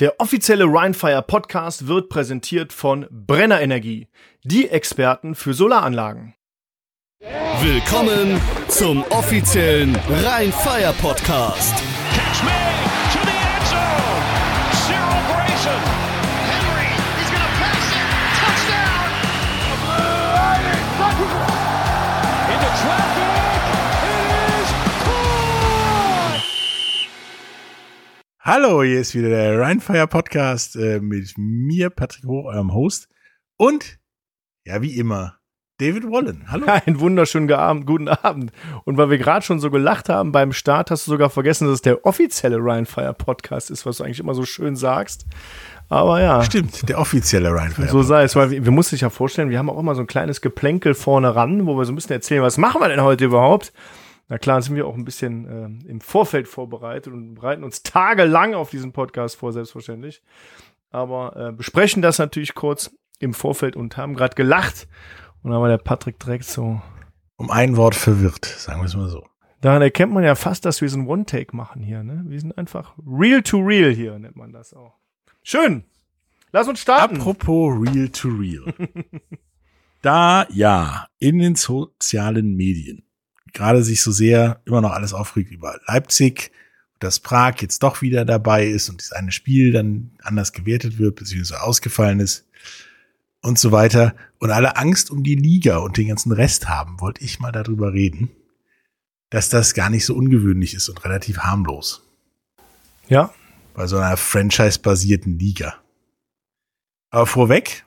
Der offizielle Rhinefire Podcast wird präsentiert von Brenner Energie, die Experten für Solaranlagen. Willkommen zum offiziellen Rheinfire Podcast. Catch me Hallo, hier ist wieder der Rheinfire Podcast äh, mit mir, Patrick Hoch, eurem Host. Und, ja, wie immer, David Wallen. Hallo. Einen wunderschönen Abend, guten Abend. Und weil wir gerade schon so gelacht haben beim Start, hast du sogar vergessen, dass es der offizielle Rhinefire Podcast ist, was du eigentlich immer so schön sagst. Aber ja, Stimmt, der offizielle Rheinfire so sei es, weil wir, wir mussten sich ja vorstellen, wir haben auch immer so ein kleines Geplänkel vorne ran, wo wir so ein bisschen erzählen, was machen wir denn heute überhaupt? Na klar, sind wir auch ein bisschen äh, im Vorfeld vorbereitet und bereiten uns tagelang auf diesen Podcast vor, selbstverständlich. Aber äh, besprechen das natürlich kurz im Vorfeld und haben gerade gelacht. Und dann war der Patrick direkt so. Um ein Wort verwirrt, sagen wir es mal so. Daran erkennt man ja fast, dass wir so ein One-Take machen hier. Ne? Wir sind einfach real to real hier, nennt man das auch. Schön. Lass uns starten. Apropos Real to Real. da ja in den sozialen Medien gerade sich so sehr immer noch alles aufregt über Leipzig, dass Prag jetzt doch wieder dabei ist und das eine Spiel dann anders gewertet wird, beziehungsweise ausgefallen ist und so weiter. Und alle Angst um die Liga und den ganzen Rest haben, wollte ich mal darüber reden, dass das gar nicht so ungewöhnlich ist und relativ harmlos. Ja, bei so einer franchise-basierten Liga. Aber vorweg,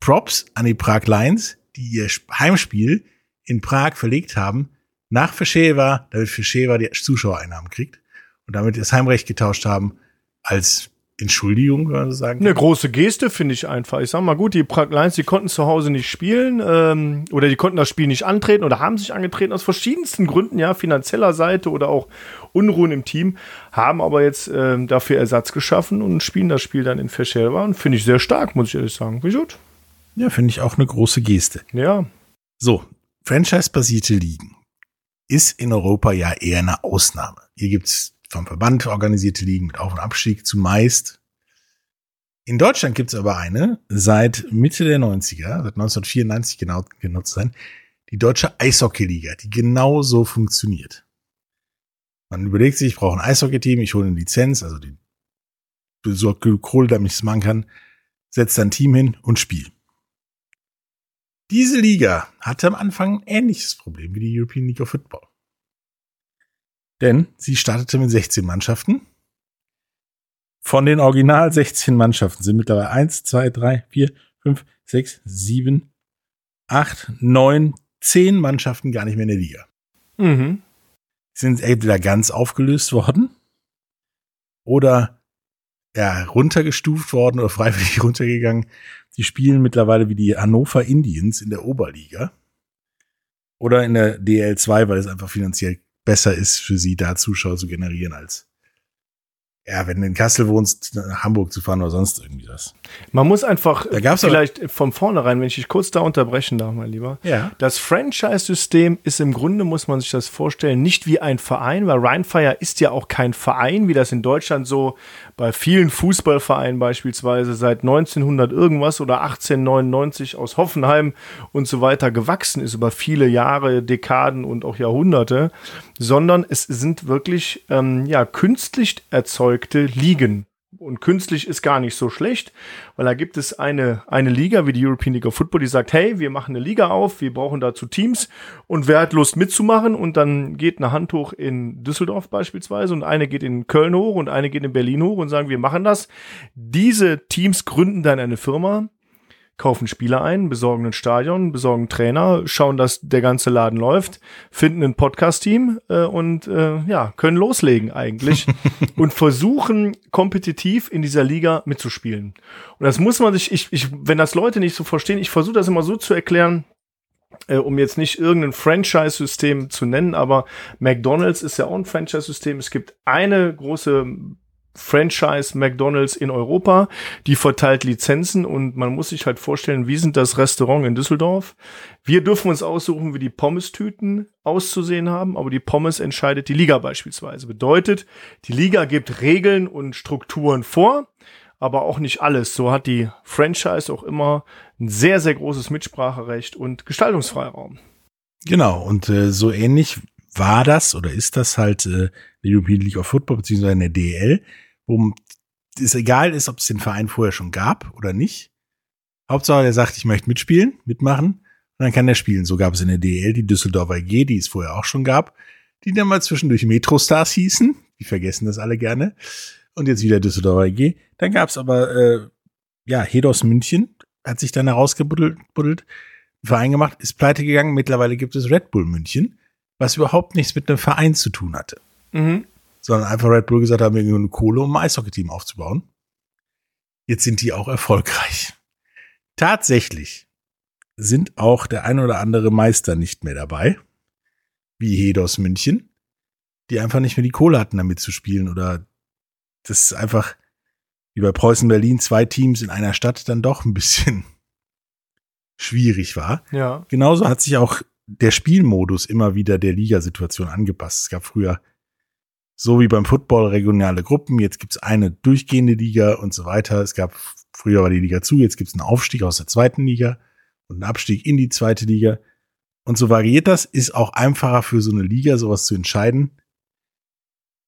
Props an die Prag Lions, die ihr Heimspiel in Prag verlegt haben, nach Fischewa, damit Fischewa die Zuschauereinnahmen kriegt und damit das Heimrecht getauscht haben als Entschuldigung, kann man so sagen. eine große Geste finde ich einfach. Ich sag mal gut, die Prag Lions, die konnten zu Hause nicht spielen ähm, oder die konnten das Spiel nicht antreten oder haben sich angetreten aus verschiedensten Gründen, ja, finanzieller Seite oder auch Unruhen im Team, haben aber jetzt ähm, dafür Ersatz geschaffen und spielen das Spiel dann in Fischewa und finde ich sehr stark, muss ich ehrlich sagen. Wie gut? Ja, finde ich auch eine große Geste. Ja, So, franchise-basierte Ligen ist in Europa ja eher eine Ausnahme. Hier gibt's vom Verband organisierte Ligen mit Auf- und Abstieg zumeist. In Deutschland gibt's aber eine seit Mitte der 90er, seit 1994 genau genutzt sein, die Deutsche Eishockeyliga, die genau so funktioniert. Man überlegt sich, ich brauche ein Eishockey-Team, ich hole eine Lizenz, also die besorgt Kohle, damit ich es machen kann, setzt ein Team hin und spiel. Diese Liga hatte am Anfang ein ähnliches Problem wie die European League of Football. Denn sie startete mit 16 Mannschaften. Von den original 16 Mannschaften sind mittlerweile 1, 2, 3, 4, 5, 6, 7, 8, 9, 10 Mannschaften gar nicht mehr in der Liga. mhm. sind entweder ganz aufgelöst worden oder ja, runtergestuft worden oder freiwillig runtergegangen. Die spielen mittlerweile wie die Hannover Indians in der Oberliga oder in der DL2, weil es einfach finanziell besser ist für sie, da Zuschauer zu generieren, als ja, wenn du in Kassel wohnst, nach Hamburg zu fahren oder sonst irgendwie das. Man muss einfach Da gab's aber- vielleicht von vornherein, wenn ich dich kurz da unterbrechen darf, mein Lieber. Ja. Das Franchise-System ist im Grunde, muss man sich das vorstellen, nicht wie ein Verein, weil Rheinfire ist ja auch kein Verein, wie das in Deutschland so bei vielen Fußballvereinen beispielsweise seit 1900 irgendwas oder 1899 aus Hoffenheim und so weiter gewachsen ist über viele Jahre, Dekaden und auch Jahrhunderte, sondern es sind wirklich ähm, ja künstlich erzeugte Ligen. Und künstlich ist gar nicht so schlecht, weil da gibt es eine, eine Liga wie die European League of Football, die sagt, hey, wir machen eine Liga auf, wir brauchen dazu Teams und wer hat Lust mitzumachen und dann geht eine Hand hoch in Düsseldorf beispielsweise und eine geht in Köln hoch und eine geht in Berlin hoch und sagen, wir machen das. Diese Teams gründen dann eine Firma, kaufen Spieler ein, besorgen ein Stadion, besorgen Trainer, schauen, dass der ganze Laden läuft, finden ein Podcast-Team äh, und äh, ja, können loslegen eigentlich und versuchen kompetitiv in dieser Liga mitzuspielen. Und das muss man sich, ich, ich, wenn das Leute nicht so verstehen, ich versuche das immer so zu erklären, äh, um jetzt nicht irgendein Franchise-System zu nennen, aber McDonald's ist ja auch ein Franchise-System. Es gibt eine große Franchise McDonald's in Europa, die verteilt Lizenzen und man muss sich halt vorstellen, wie sind das Restaurant in Düsseldorf? Wir dürfen uns aussuchen, wie die Pommes-Tüten auszusehen haben, aber die Pommes entscheidet die Liga beispielsweise. Bedeutet, die Liga gibt Regeln und Strukturen vor. aber auch nicht alles. So hat die Franchise auch immer ein sehr, sehr großes Mitspracherecht und Gestaltungsfreiraum. Genau, und äh, so ähnlich war das oder ist das halt äh, die European League of Football beziehungsweise eine DL, wo es egal ist, ob es den Verein vorher schon gab oder nicht. Hauptsache, der sagt, ich möchte mitspielen, mitmachen, und dann kann er spielen. So gab es in der DL die Düsseldorfer G, die es vorher auch schon gab, die dann mal zwischendurch Metrostars hießen. Die vergessen das alle gerne. Und jetzt wieder Düsseldorfer G. Dann gab es aber, äh, ja, Hedos München hat sich dann herausgebuddelt, buddelt, Verein gemacht, ist pleite gegangen. Mittlerweile gibt es Red Bull München, was überhaupt nichts mit einem Verein zu tun hatte. Mhm. Sondern einfach Red Bull gesagt haben, wir eine Kohle, um ein Eishockey-Team aufzubauen. Jetzt sind die auch erfolgreich. Tatsächlich sind auch der ein oder andere Meister nicht mehr dabei, wie Hedos München, die einfach nicht mehr die Kohle hatten, damit zu spielen oder das ist einfach wie bei Preußen Berlin zwei Teams in einer Stadt dann doch ein bisschen schwierig war. Ja. Genauso hat sich auch der Spielmodus immer wieder der Ligasituation angepasst. Es gab früher so wie beim Football regionale Gruppen, jetzt gibt's eine durchgehende Liga und so weiter. Es gab früher war die Liga zu, jetzt gibt's einen Aufstieg aus der zweiten Liga und einen Abstieg in die zweite Liga. Und so variiert das, ist auch einfacher für so eine Liga, sowas zu entscheiden,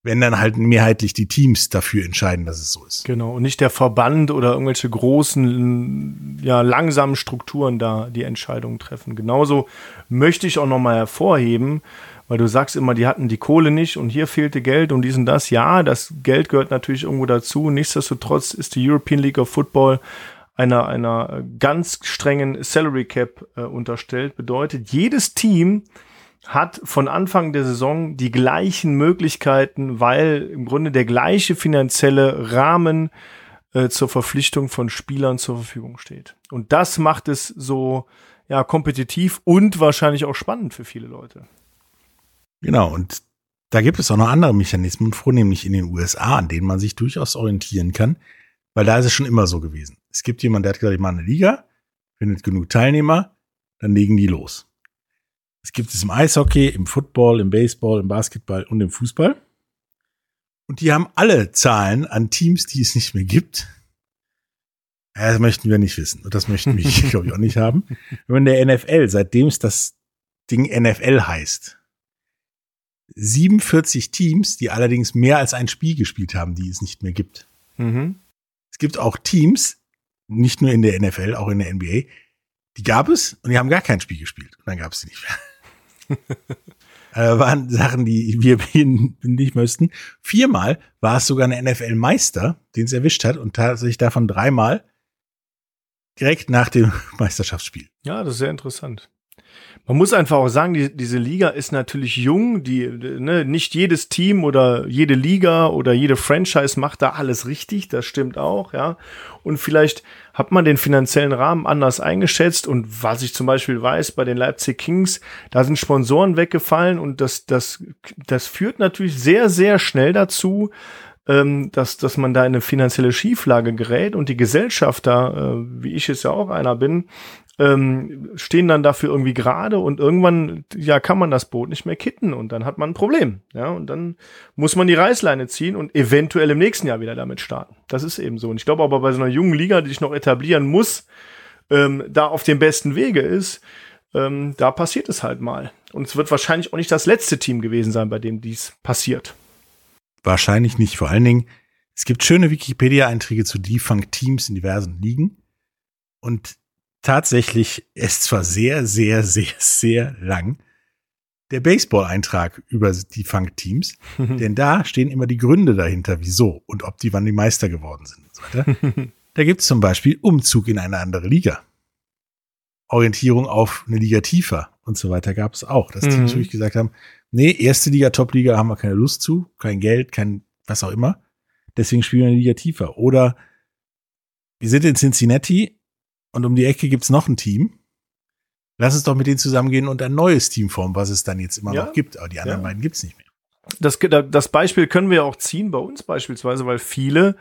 wenn dann halt mehrheitlich die Teams dafür entscheiden, dass es so ist. Genau, und nicht der Verband oder irgendwelche großen, ja, langsamen Strukturen da die Entscheidungen treffen. Genauso möchte ich auch nochmal hervorheben, weil du sagst immer, die hatten die Kohle nicht und hier fehlte Geld und dies und das. Ja, das Geld gehört natürlich irgendwo dazu. Nichtsdestotrotz ist die European League of Football einer, einer ganz strengen Salary Cap äh, unterstellt. Bedeutet, jedes Team hat von Anfang der Saison die gleichen Möglichkeiten, weil im Grunde der gleiche finanzielle Rahmen äh, zur Verpflichtung von Spielern zur Verfügung steht. Und das macht es so ja kompetitiv und wahrscheinlich auch spannend für viele Leute. Genau, und da gibt es auch noch andere Mechanismen, vornehmlich in den USA, an denen man sich durchaus orientieren kann, weil da ist es schon immer so gewesen. Es gibt jemanden, der hat gesagt, ich mache eine Liga, findet genug Teilnehmer, dann legen die los. Es gibt es im Eishockey, im Football, im Baseball, im Basketball und im Fußball. Und die haben alle Zahlen an Teams, die es nicht mehr gibt. Das möchten wir nicht wissen. Und das möchten wir, glaube ich, auch nicht haben. Wenn der NFL, seitdem es das Ding NFL heißt, 47 Teams, die allerdings mehr als ein Spiel gespielt haben, die es nicht mehr gibt. Mhm. Es gibt auch Teams, nicht nur in der NFL, auch in der NBA, die gab es und die haben gar kein Spiel gespielt. Und dann gab es sie nicht mehr äh, waren Sachen, die wir nicht müssten. Viermal war es sogar ein NFL-Meister, den es erwischt hat und tatsächlich davon dreimal direkt nach dem Meisterschaftsspiel. Ja, das ist sehr interessant. Man muss einfach auch sagen, die, diese Liga ist natürlich jung. Die, ne, nicht jedes Team oder jede Liga oder jede Franchise macht da alles richtig. Das stimmt auch, ja. Und vielleicht hat man den finanziellen Rahmen anders eingeschätzt. Und was ich zum Beispiel weiß, bei den Leipzig Kings, da sind Sponsoren weggefallen und das, das, das führt natürlich sehr, sehr schnell dazu, ähm, dass, dass man da in eine finanzielle Schieflage gerät und die Gesellschafter, äh, wie ich es ja auch einer bin, ähm, stehen dann dafür irgendwie gerade und irgendwann ja kann man das Boot nicht mehr kitten und dann hat man ein Problem. Ja, und dann muss man die Reißleine ziehen und eventuell im nächsten Jahr wieder damit starten. Das ist eben so. Und ich glaube aber bei so einer jungen Liga, die sich noch etablieren muss, ähm, da auf dem besten Wege ist, ähm, da passiert es halt mal. Und es wird wahrscheinlich auch nicht das letzte Team gewesen sein, bei dem dies passiert. Wahrscheinlich nicht. Vor allen Dingen, es gibt schöne Wikipedia-Einträge zu Defunct-Teams in diversen Ligen. Und tatsächlich ist zwar sehr, sehr, sehr, sehr lang der Baseball-Eintrag über die Funk-Teams, denn da stehen immer die Gründe dahinter, wieso und ob die wann die Meister geworden sind und so weiter. da gibt es zum Beispiel Umzug in eine andere Liga. Orientierung auf eine Liga tiefer und so weiter gab es auch. Dass Mhm. wirklich gesagt haben, nee, erste Liga, Top-Liga haben wir keine Lust zu, kein Geld, kein was auch immer. Deswegen spielen wir eine Liga tiefer. Oder wir sind in Cincinnati und um die Ecke gibt's noch ein Team. Lass uns doch mit denen zusammengehen und ein neues Team formen, was es dann jetzt immer Ja. noch gibt. Aber die anderen Ja. beiden gibt's nicht mehr. das, das Beispiel können wir ja auch ziehen bei uns beispielsweise, weil viele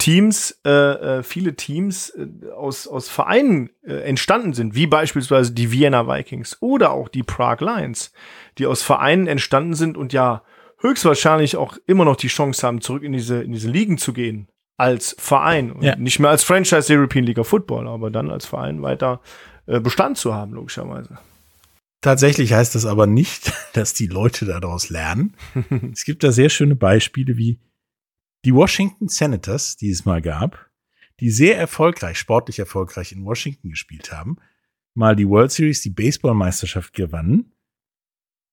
Teams, äh, äh, viele Teams äh, aus, aus Vereinen äh, entstanden sind, wie beispielsweise die Vienna Vikings oder auch die Prague Lions, die aus Vereinen entstanden sind und ja höchstwahrscheinlich auch immer noch die Chance haben, zurück in diese, in diese Ligen zu gehen. als Verein und Ja. nicht mehr als Franchise der European League of Football, aber dann als Verein weiter äh, Bestand zu haben, logischerweise. Tatsächlich heißt das aber nicht, dass die Leute daraus lernen. es gibt da sehr schöne Beispiele wie die Washington Senators, die es mal gab, die sehr erfolgreich, sportlich erfolgreich in Washington gespielt haben, mal die World Series, die Baseballmeisterschaft gewannen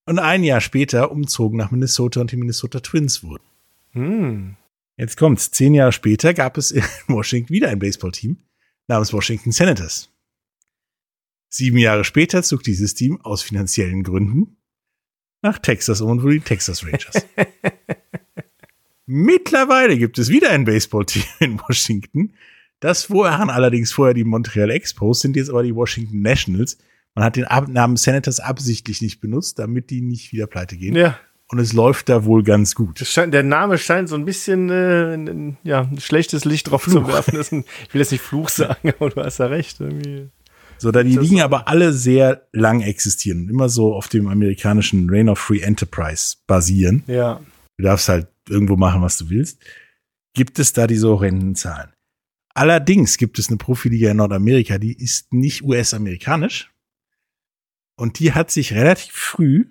und ein Jahr später umzogen nach Minnesota und die Minnesota Twins wurden. Hm. Jetzt kommt's. Zehn Jahre später gab es in Washington wieder ein Baseballteam namens Washington Senators. Sieben Jahre später zog dieses Team aus finanziellen Gründen nach Texas um und wurde die Texas Rangers. Mittlerweile gibt es wieder ein Baseballteam in Washington. Das waren allerdings vorher die Montreal Expos, sind jetzt aber die Washington Nationals. Man hat den Namen Senators absichtlich nicht benutzt, damit die nicht wieder pleite gehen. Ja, Und es läuft da wohl ganz gut. scheint, der Name scheint so ein bisschen äh, ein, ja, ein schlechtes Licht drauf zu Fluch. werfen. Ist ein, ich will jetzt nicht Fluch sagen, aber du hast ja recht. Irgendwie. So, da die Ligen aber alle sehr lang existieren und immer so auf dem amerikanischen Reign of Free Enterprise basieren. Ja. Du darfst halt irgendwo machen, was du willst. Gibt es da diese horrenden Zahlen? Allerdings gibt es eine Profiliga in Nordamerika, die ist nicht US-amerikanisch. Und die hat sich relativ früh,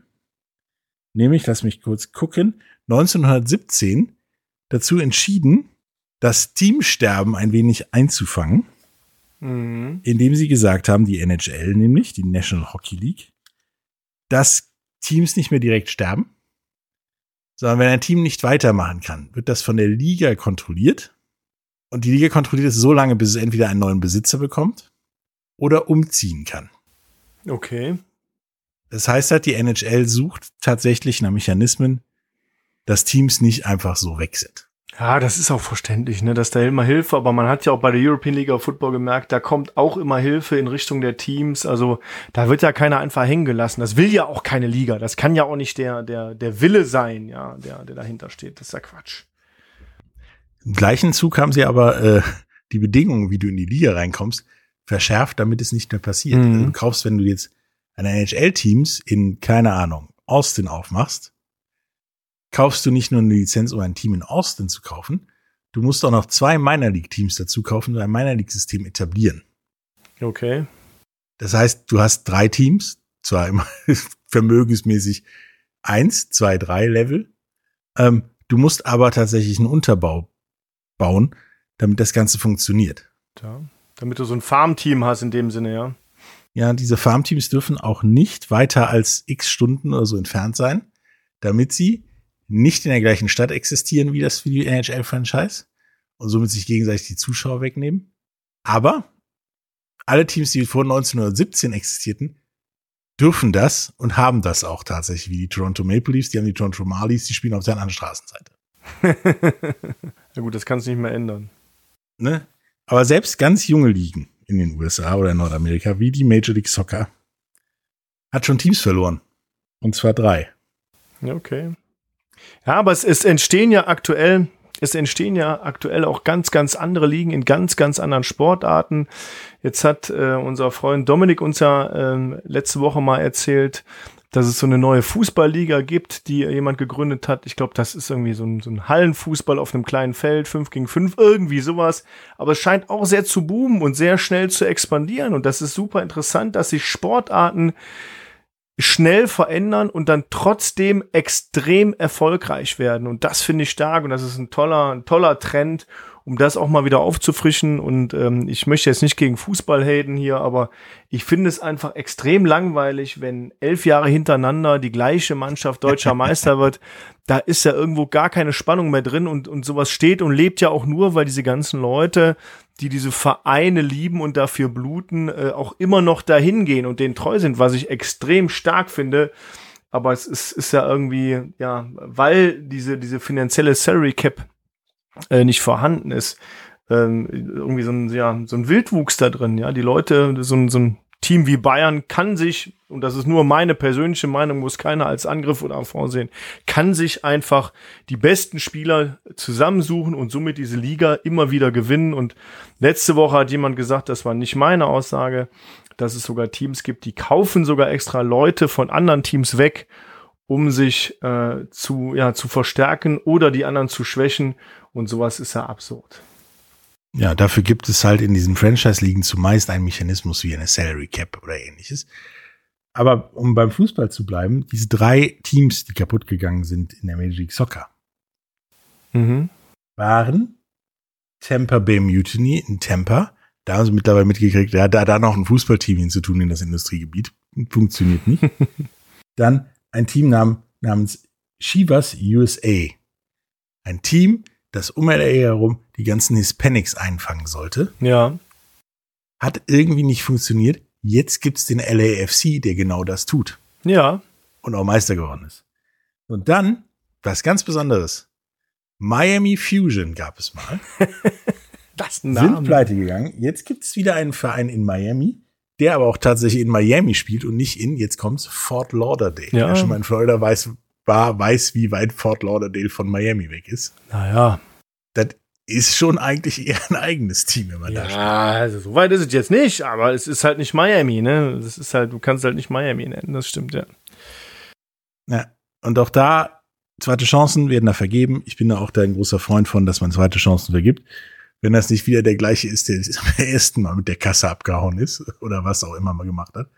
nämlich, lass mich kurz gucken, 1917 dazu entschieden, das Teamsterben ein wenig einzufangen Mhm. indem sie gesagt haben, die NHL nämlich, die National Hockey League, dass Teams nicht mehr direkt sterben, sondern wenn ein Team nicht weitermachen kann, wird das von der Liga kontrolliert. Und die Liga kontrolliert es so lange, bis es entweder einen neuen Besitzer bekommt oder umziehen kann. Okay. Das heißt halt, die NHL sucht tatsächlich nach Mechanismen, dass Teams nicht einfach so weg sind. Ja, das ist auch verständlich, ne, dass da immer Hilfe, aber man hat ja auch bei der European League of Football gemerkt, da kommt auch immer Hilfe in Richtung der Teams. Also da wird ja keiner einfach hängen gelassen. Das will ja auch keine Liga. Das kann ja auch nicht der, der, der Wille sein, ja, der, der dahinter steht. Das ist ja Quatsch. Im gleichen Zug haben sie aber äh, die Bedingungen, wie du in die Liga reinkommst, verschärft, damit es nicht mehr passiert. Mhm. Also du kaufst, wenn du jetzt eine NHL-Teams in, keine Ahnung, Austin aufmachst, kaufst du nicht nur eine Lizenz, um ein Team in Austin zu kaufen, du musst auch noch zwei Minor League-Teams dazu kaufen und ein Minor League-System etablieren. Okay. Das heißt, du hast drei Teams, zwar immer vermögensmäßig eins, zwei, drei Level. Ähm, du musst aber tatsächlich einen Unterbau bauen, damit das Ganze funktioniert. Ja. Damit du so ein Farmteam hast in dem Sinne, ja. Ja, diese Farmteams dürfen auch nicht weiter als x Stunden oder so entfernt sein, damit sie nicht in der gleichen Stadt existieren wie das für die NHL-Franchise und somit sich gegenseitig die Zuschauer wegnehmen. Aber alle Teams, die vor 1917 existierten, dürfen das und haben das auch tatsächlich, wie die Toronto Maple Leafs, die haben die Toronto Marlies, die spielen auf der anderen Straßenseite. ja gut, das kannst du nicht mehr ändern. Ne? Aber selbst ganz junge Ligen in den USA oder in Nordamerika, wie die Major League Soccer, hat schon Teams verloren. Und zwar drei. Ja, okay. Ja, aber es, es entstehen ja aktuell, es entstehen ja aktuell auch ganz, ganz andere Ligen in ganz, ganz anderen Sportarten. Jetzt hat äh, unser Freund Dominik uns ja ähm, letzte Woche mal erzählt, dass es so eine neue Fußballliga gibt, die jemand gegründet hat. Ich glaube, das ist irgendwie so ein, so ein Hallenfußball auf einem kleinen Feld, 5 gegen 5, irgendwie sowas. Aber es scheint auch sehr zu boomen und sehr schnell zu expandieren. Und das ist super interessant, dass sich Sportarten schnell verändern und dann trotzdem extrem erfolgreich werden. Und das finde ich stark und das ist ein toller, ein toller Trend, um das auch mal wieder aufzufrischen. Und ähm, ich möchte jetzt nicht gegen Fußball haten hier, aber ich finde es einfach extrem langweilig, wenn elf Jahre hintereinander die gleiche Mannschaft deutscher Meister wird. Da ist ja irgendwo gar keine Spannung mehr drin und, und sowas steht und lebt ja auch nur, weil diese ganzen Leute, die diese Vereine lieben und dafür bluten, äh, auch immer noch dahin gehen und denen treu sind, was ich extrem stark finde. Aber es ist, ist ja irgendwie, ja, weil diese, diese finanzielle Salary Cap äh, nicht vorhanden ist, ähm, irgendwie so ein, ja, so ein Wildwuchs da drin, ja. Die Leute, so ein, so ein Team wie Bayern kann sich, und das ist nur meine persönliche Meinung, muss keiner als Angriff oder Affront sehen, kann sich einfach die besten Spieler zusammensuchen und somit diese Liga immer wieder gewinnen. Und letzte Woche hat jemand gesagt, das war nicht meine Aussage, dass es sogar Teams gibt, die kaufen sogar extra Leute von anderen Teams weg, um sich äh, zu, ja, zu verstärken oder die anderen zu schwächen. Und sowas ist ja absurd. Ja, dafür gibt es halt in diesen Franchise-Ligen zumeist einen Mechanismus wie eine Salary Cap oder ähnliches. Aber um beim Fußball zu bleiben, diese drei Teams, die kaputt gegangen sind in der Major League Soccer, Mhm. waren Tampa Bay Mutiny in Tampa. Da haben sie mittlerweile mitgekriegt, ja, da da noch ein Fußballteam hinzutun in das Industriegebiet. Funktioniert nicht. Dann ein Team nam, namens Chivas USA. Ein Team, das um LA herum die ganzen Hispanics einfangen sollte. Ja. Hat irgendwie nicht funktioniert. Jetzt gibt's den LAFC, der genau das tut Ja. und auch Meister geworden ist. Und dann, was ganz Besonderes, Miami Fusion gab es mal. Das sind pleite gegangen. Jetzt gibt es wieder einen Verein in Miami, der aber auch tatsächlich in Miami spielt und nicht in, jetzt kommt's, Fort Lauderdale. Ja. Wer schon mal in Florida weiß, war, weiß, wie weit Fort Lauderdale von Miami weg ist. Naja. Das ist schon eigentlich eher ein eigenes Team, wenn man da spielt. Ja, also so weit ist es jetzt nicht, aber es ist halt nicht Miami, ne? Das ist halt, du kannst halt nicht Miami nennen, das stimmt, ja. Ja. Und auch da, zweite Chancen werden da vergeben. Ich bin da auch da ein großer Freund von, dass man zweite Chancen vergibt. Wenn das nicht wieder der gleiche ist, der am ersten Mal mit der Kasse abgehauen ist oder was auch immer mal gemacht hat.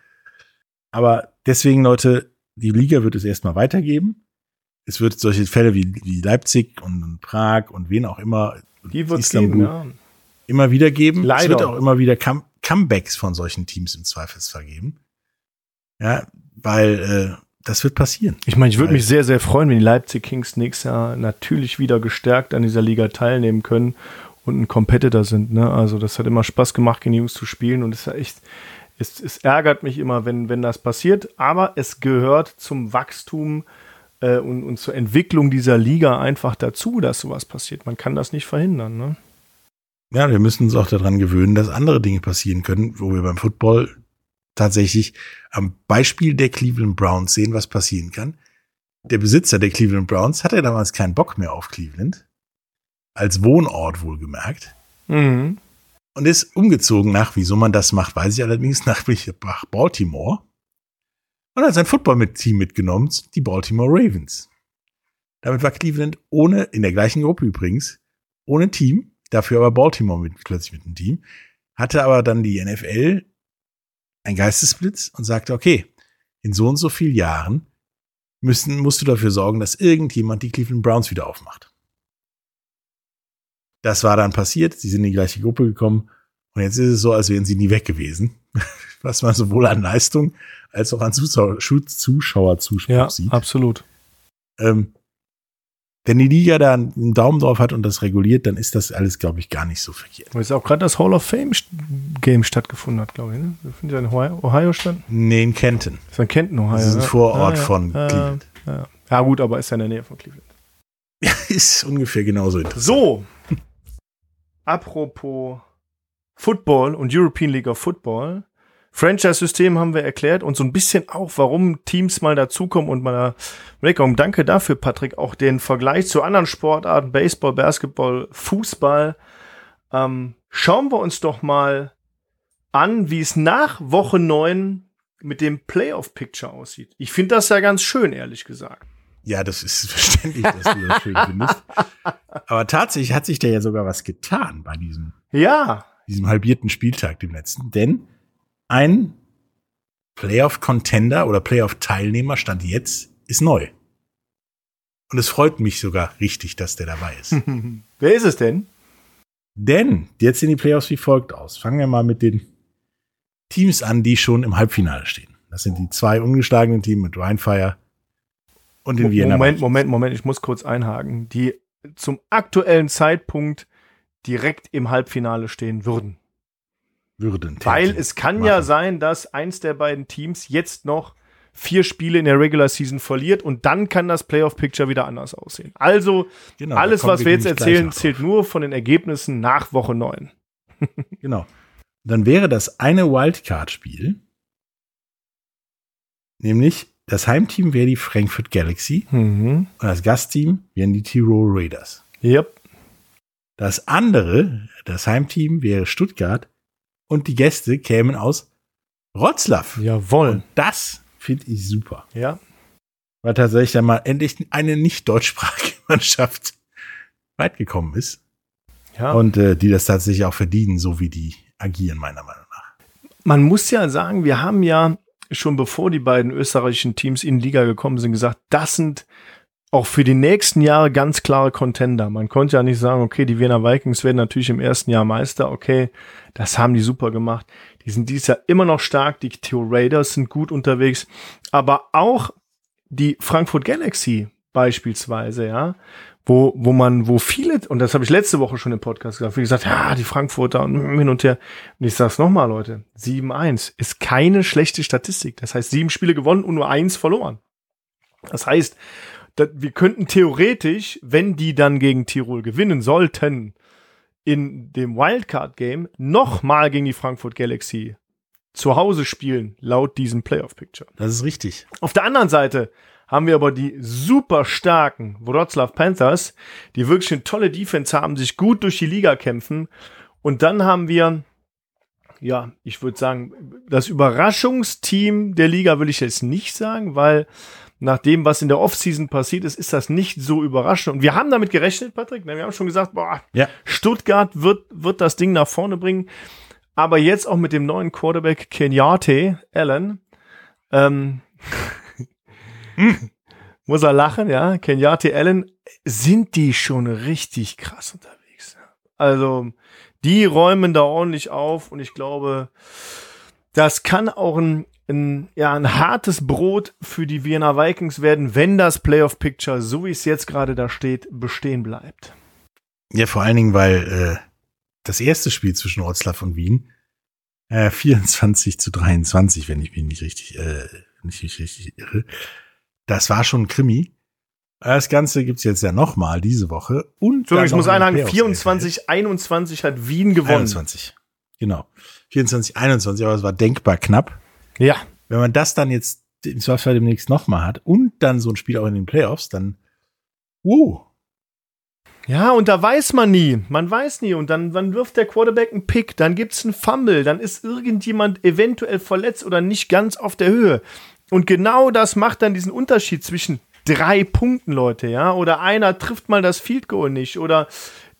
Aber deswegen, Leute, die Liga wird es erstmal weitergeben. Es wird solche Fälle wie, wie Leipzig und Prag und wen auch immer, Die wird es Istanbul, geben, ja. immer wieder geben. Leider. Es wird auch immer wieder Come Comebacks von solchen Teams im Zweifelsfall geben. Ja, weil äh, das wird passieren. Ich meine, ich würde mich sehr, sehr freuen, wenn die Leipzig Kings nächstes Jahr natürlich wieder gestärkt an dieser Liga teilnehmen können und ein Competitor sind. Ne? Also das hat immer Spaß gemacht, gegen die Jungs zu spielen und es ist echt, es, es ärgert mich immer, wenn, wenn das passiert, aber es gehört zum Wachstum äh, und, und zur Entwicklung dieser Liga einfach dazu, dass sowas passiert. Man kann das nicht verhindern. Ne? Ja, wir müssen uns auch daran gewöhnen, dass andere Dinge passieren können, wo wir beim Football tatsächlich am Beispiel der Cleveland Browns sehen, was passieren kann. Der Besitzer der Cleveland Browns hatte damals keinen Bock mehr auf Cleveland, als Wohnort wohlgemerkt, Mhm. und ist umgezogen nach, wieso man das macht, weiß ich allerdings, nach Baltimore und hat sein Football-Team mitgenommen, die Baltimore Ravens. Damit war Cleveland ohne, in der gleichen Gruppe übrigens, ohne Team, dafür aber Baltimore mit, plötzlich mit einem Team, hatte aber dann die NFL ein Geistesblitz und sagte, okay, in so und so vielen Jahren müssen, musst du dafür sorgen, dass irgendjemand die Cleveland Browns wieder aufmacht. Das war dann passiert, sie sind in die gleiche Gruppe gekommen und jetzt ist es so, als wären sie nie weg gewesen. Was man sowohl an Leistung als auch an Zuschauer, Zuschauerzuspruch Ja, sieht. absolut. Ähm, wenn die Liga da einen Daumen drauf hat und das reguliert, dann ist das alles, glaube ich, gar nicht so verkehrt. Weil es auch gerade das Hall of Fame Game stattgefunden hat, glaube ich. Ne? Findet ja in Ohio, statt. Nee, in Kenton. Das ist ein Kenton, Ohio. Das ist ein ja. Vorort Ah, ja. von Ja, Cleveland. Ja. ja, gut, aber ist ja in der Nähe von Cleveland. Ist ungefähr genauso interessant. So, apropos Football und European League of Football. Franchise-System haben wir erklärt und so ein bisschen auch, warum Teams mal dazukommen und mal wegkommen. Danke dafür, Patrick. Auch den Vergleich zu anderen Sportarten, Baseball, Basketball, Fußball. Ähm, schauen wir uns doch mal an, wie es nach Woche 9 mit dem Playoff-Picture aussieht. Ich finde das ja ganz schön, ehrlich gesagt. Ja, das ist verständlich, dass du das schön findest. Aber tatsächlich hat sich da ja sogar was getan bei diesem, Ja, diesem halbierten Spieltag, dem letzten. Denn ein Playoff-Contender oder Playoff-Teilnehmer stand jetzt, ist neu. Und es freut mich sogar richtig, dass der dabei ist. wer ist es denn? Denn jetzt sehen die Playoffs wie folgt aus. Fangen wir mal mit den Teams an, die schon im Halbfinale stehen. Das sind die zwei ungeschlagenen Teams mit Rheinfire und den Vienna. Moment. Moment, Moment, ich muss kurz einhaken. Die zum aktuellen Zeitpunkt direkt im Halbfinale stehen würden. Würden. Weil es kann ja sein, dass eins der beiden Teams jetzt noch vier Spiele in der Regular Season verliert und dann kann das Playoff Picture wieder anders aussehen. Also Genau, alles, was wir jetzt erzählen, zählt nur von den Ergebnissen nach Woche 9. Genau. Dann wäre das eine Wildcard-Spiel, nämlich das Heimteam wäre die Frankfurt Galaxy Mhm. und das Gastteam wären die Tirol Raiders. Yep. Das andere, das Heimteam wäre Stuttgart und die Gäste kämen aus Wroclaw. Jawohl. Und das finde ich super. Ja. Weil tatsächlich dann mal endlich eine nicht deutschsprachige Mannschaft weit gekommen ist. Ja. Und äh, die das tatsächlich auch verdienen, so wie die agieren, meiner Meinung nach. Man muss ja sagen, wir haben ja schon bevor die beiden österreichischen Teams in die Liga gekommen sind, gesagt, das sind auch für die nächsten Jahre ganz klare Contender. Man konnte ja nicht sagen, okay, die Wiener Vikings werden natürlich im ersten Jahr Meister. Okay, das haben die super gemacht. Die sind dieses Jahr immer noch stark. Die Theo Raiders sind gut unterwegs. Aber auch die Frankfurt Galaxy beispielsweise, ja, wo, wo man, wo viele, und das habe ich letzte Woche schon im Podcast gesagt, wie gesagt, ja, die Frankfurter und hin und her. Und ich sag's nochmal, Leute, 7-1 ist keine schlechte Statistik. Das heißt, sieben Spiele gewonnen und nur eins verloren. Das heißt, wir könnten theoretisch, wenn die dann gegen Tirol gewinnen sollten, in dem Wildcard-Game nochmal gegen die Frankfurt Galaxy zu Hause spielen, laut diesem Playoff-Picture. Das ist richtig. Auf der anderen Seite haben wir aber die super starken Wroclaw Panthers, die wirklich eine tolle Defense haben, sich gut durch die Liga kämpfen. Und dann haben wir, ja, ich würde sagen, das Überraschungsteam der Liga will ich jetzt nicht sagen, weil nach dem, was in der Offseason passiert ist, ist das nicht so überraschend. Und wir haben damit gerechnet, Patrick. Ne? Wir haben schon gesagt, boah, Ja. Stuttgart wird, wird das Ding nach vorne bringen. Aber jetzt auch mit dem neuen Quarterback Kenyatte Allen, ähm, muss er lachen, ja. Kenyatte Allen, sind die schon richtig krass unterwegs. Also, die räumen da ordentlich auf und ich glaube, das kann auch ein, ein, ja, ein hartes Brot für die Vienna Vikings werden, wenn das Playoff Picture, so wie es jetzt gerade da steht, bestehen bleibt. Ja, vor allen Dingen, weil äh, das erste Spiel zwischen Wroclaw und Wien äh, 24 zu 23, wenn ich mich nicht richtig, äh, nicht, nicht richtig irre, das war schon ein Krimi. Das Ganze gibt's jetzt ja nochmal diese Woche. Und So, ich muss einhaken, Playoffs 24, 21 hat Wien gewonnen. 21. Genau. 24, 21, aber es war denkbar knapp. Ja. Wenn man das dann jetzt im Zweifelsfall demnächst nochmal hat und dann so ein Spiel auch in den Playoffs, dann, uh, Ja, und da weiß man nie. Man weiß nie. Und dann, dann wirft der Quarterback einen Pick, dann gibt's einen Fumble, dann ist irgendjemand eventuell verletzt oder nicht ganz auf der Höhe. Und genau das macht dann diesen Unterschied zwischen drei Punkten, Leute, ja. Oder einer trifft mal das Field Goal nicht oder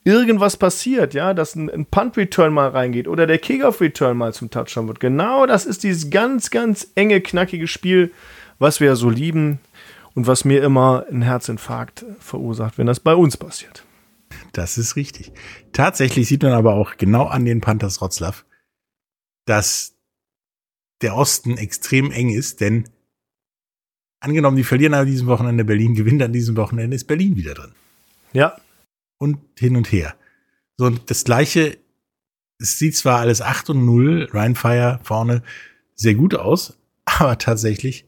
irgendwas passiert, ja, dass ein, ein Punt-Return mal reingeht oder der Kickoff-Return mal zum Touchdown wird. Genau das ist dieses ganz, ganz enge, knackige Spiel, was wir ja so lieben und was mir immer einen Herzinfarkt verursacht, wenn das bei uns passiert. Das ist richtig. Tatsächlich sieht man aber auch genau an den Panthers Wroclaw, dass der Osten extrem eng ist, denn angenommen, die verlieren an diesem Wochenende Berlin, gewinnt an diesem Wochenende, ist Berlin wieder drin. Ja, Und hin und her. So, und das gleiche, es sieht zwar alles 8 und 0, Rheinfire vorne sehr gut aus, aber tatsächlich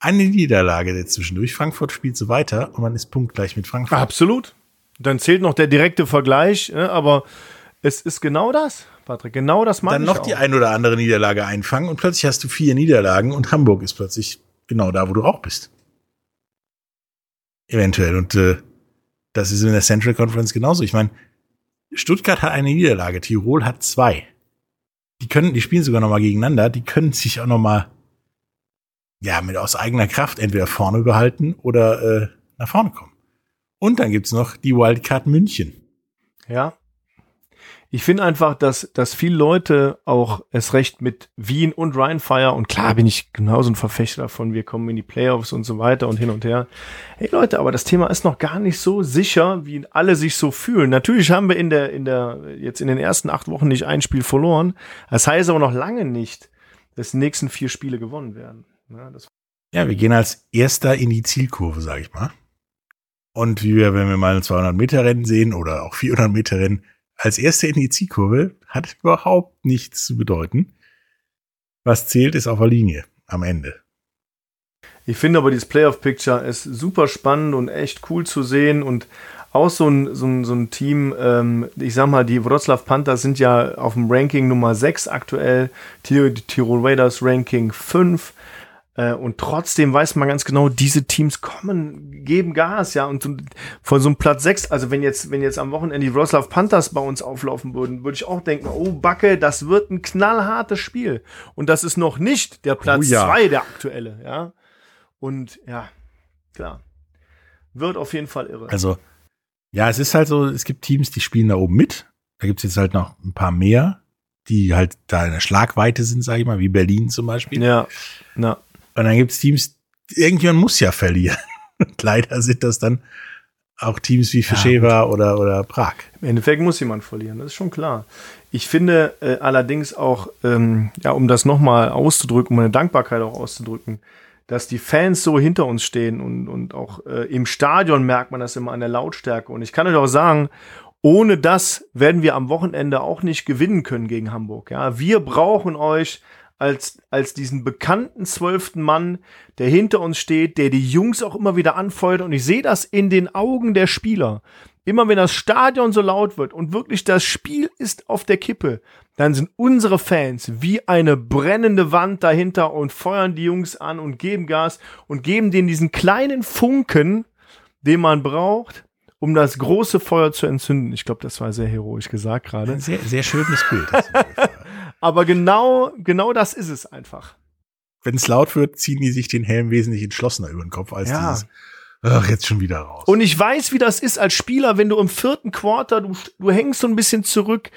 eine Niederlage dazwischendurch. Frankfurt spielt so weiter und man ist punktgleich mit Frankfurt. Absolut. Dann zählt noch der direkte Vergleich, ne, aber es ist genau das, Patrick. Genau das meine dann noch auch. die ein oder andere Niederlage einfangen und plötzlich hast du vier Niederlagen und Hamburg ist plötzlich genau da, wo du auch bist. Eventuell. Und äh, das ist in der Central Conference genauso. Ich meine, Stuttgart hat eine Niederlage, Tirol hat zwei. Die können, die spielen sogar noch mal gegeneinander. Die können sich auch noch mal ja mit aus eigener Kraft entweder vorne behalten oder äh, nach vorne kommen. Und dann gibt's noch die Wildcard München. Ja. Ich finde einfach, dass, dass viele Leute auch es recht mit Wien und Rheinfire und klar bin ich genauso ein Verfechter davon, wir kommen in die Playoffs und so weiter und hin und her. Hey Leute, aber das Thema ist noch gar nicht so sicher, wie alle sich so fühlen. Natürlich haben wir in der, in der, jetzt in den ersten acht Wochen nicht ein Spiel verloren. Das heißt aber noch lange nicht, dass die nächsten vier Spiele gewonnen werden. Ja, Ja, wir gehen als Erster in die Zielkurve, sag ich mal. Und wie wir, wenn wir mal ein 200 Meter Rennen sehen oder auch 400 Meter Rennen, als Erster in die Zielkurve hat überhaupt nichts zu bedeuten. Was zählt, ist auf der Linie am Ende. Ich finde aber dieses Playoff-Picture ist super spannend und echt cool zu sehen und auch so ein, so ein, so ein Team, ähm, ich sag mal, die Wroclaw Panthers sind ja auf dem Ranking Nummer 6 aktuell, die Tirol Raiders Ranking 5 äh, und trotzdem weiß man ganz genau, diese Teams kommen, geben Gas, ja, und, von so einem Platz 6, also wenn jetzt, wenn jetzt am Wochenende die Wroclaw Panthers bei uns auflaufen würden, würde ich auch denken, oh Backe, das wird ein knallhartes Spiel und das ist noch nicht der Platz ja. 2, der aktuelle, ja. Und ja, klar. Wird auf jeden Fall irre. Also, ja, es ist halt so, es gibt Teams, die spielen da oben mit Da gibt's jetzt halt noch ein paar mehr, die halt da in der Schlagweite sind, sage ich mal, wie Berlin zum Beispiel. Ja, na. Und dann gibt's Teams, irgendjemand muss ja verlieren. Und leider sind das dann auch Teams wie Fischewa oder, oder Prag. Im Endeffekt muss jemand verlieren, das ist schon klar. Ich finde äh, allerdings auch, ähm, ja, um das nochmal auszudrücken, um meine Dankbarkeit auch auszudrücken, dass die Fans so hinter uns stehen und, und auch äh, im Stadion merkt man das immer an der Lautstärke. Und ich kann euch auch sagen, ohne das werden wir am Wochenende auch nicht gewinnen können gegen Hamburg. Ja, wir brauchen euch als, als diesen bekannten zwölften Mann, der hinter uns steht, der die Jungs auch immer wieder anfeuert. Und ich sehe das in den Augen der Spieler. Immer wenn das Stadion so laut wird und wirklich das Spiel ist auf der Kippe, dann sind unsere Fans wie eine brennende Wand dahinter und feuern die Jungs an und geben Gas und geben denen diesen kleinen Funken, den man braucht, um das große Feuer zu entzünden. Ich glaube, das war sehr heroisch gesagt gerade. Sehr, sehr schönes Bild. Aber genau, genau das ist es einfach. Wenn es laut wird, ziehen die sich den Helm wesentlich entschlossener über den Kopf als Ja. dieses, ach, jetzt schon wieder raus. Und ich weiß, wie das ist als Spieler, wenn du im vierten Quarter, du, du hängst so ein bisschen zurück,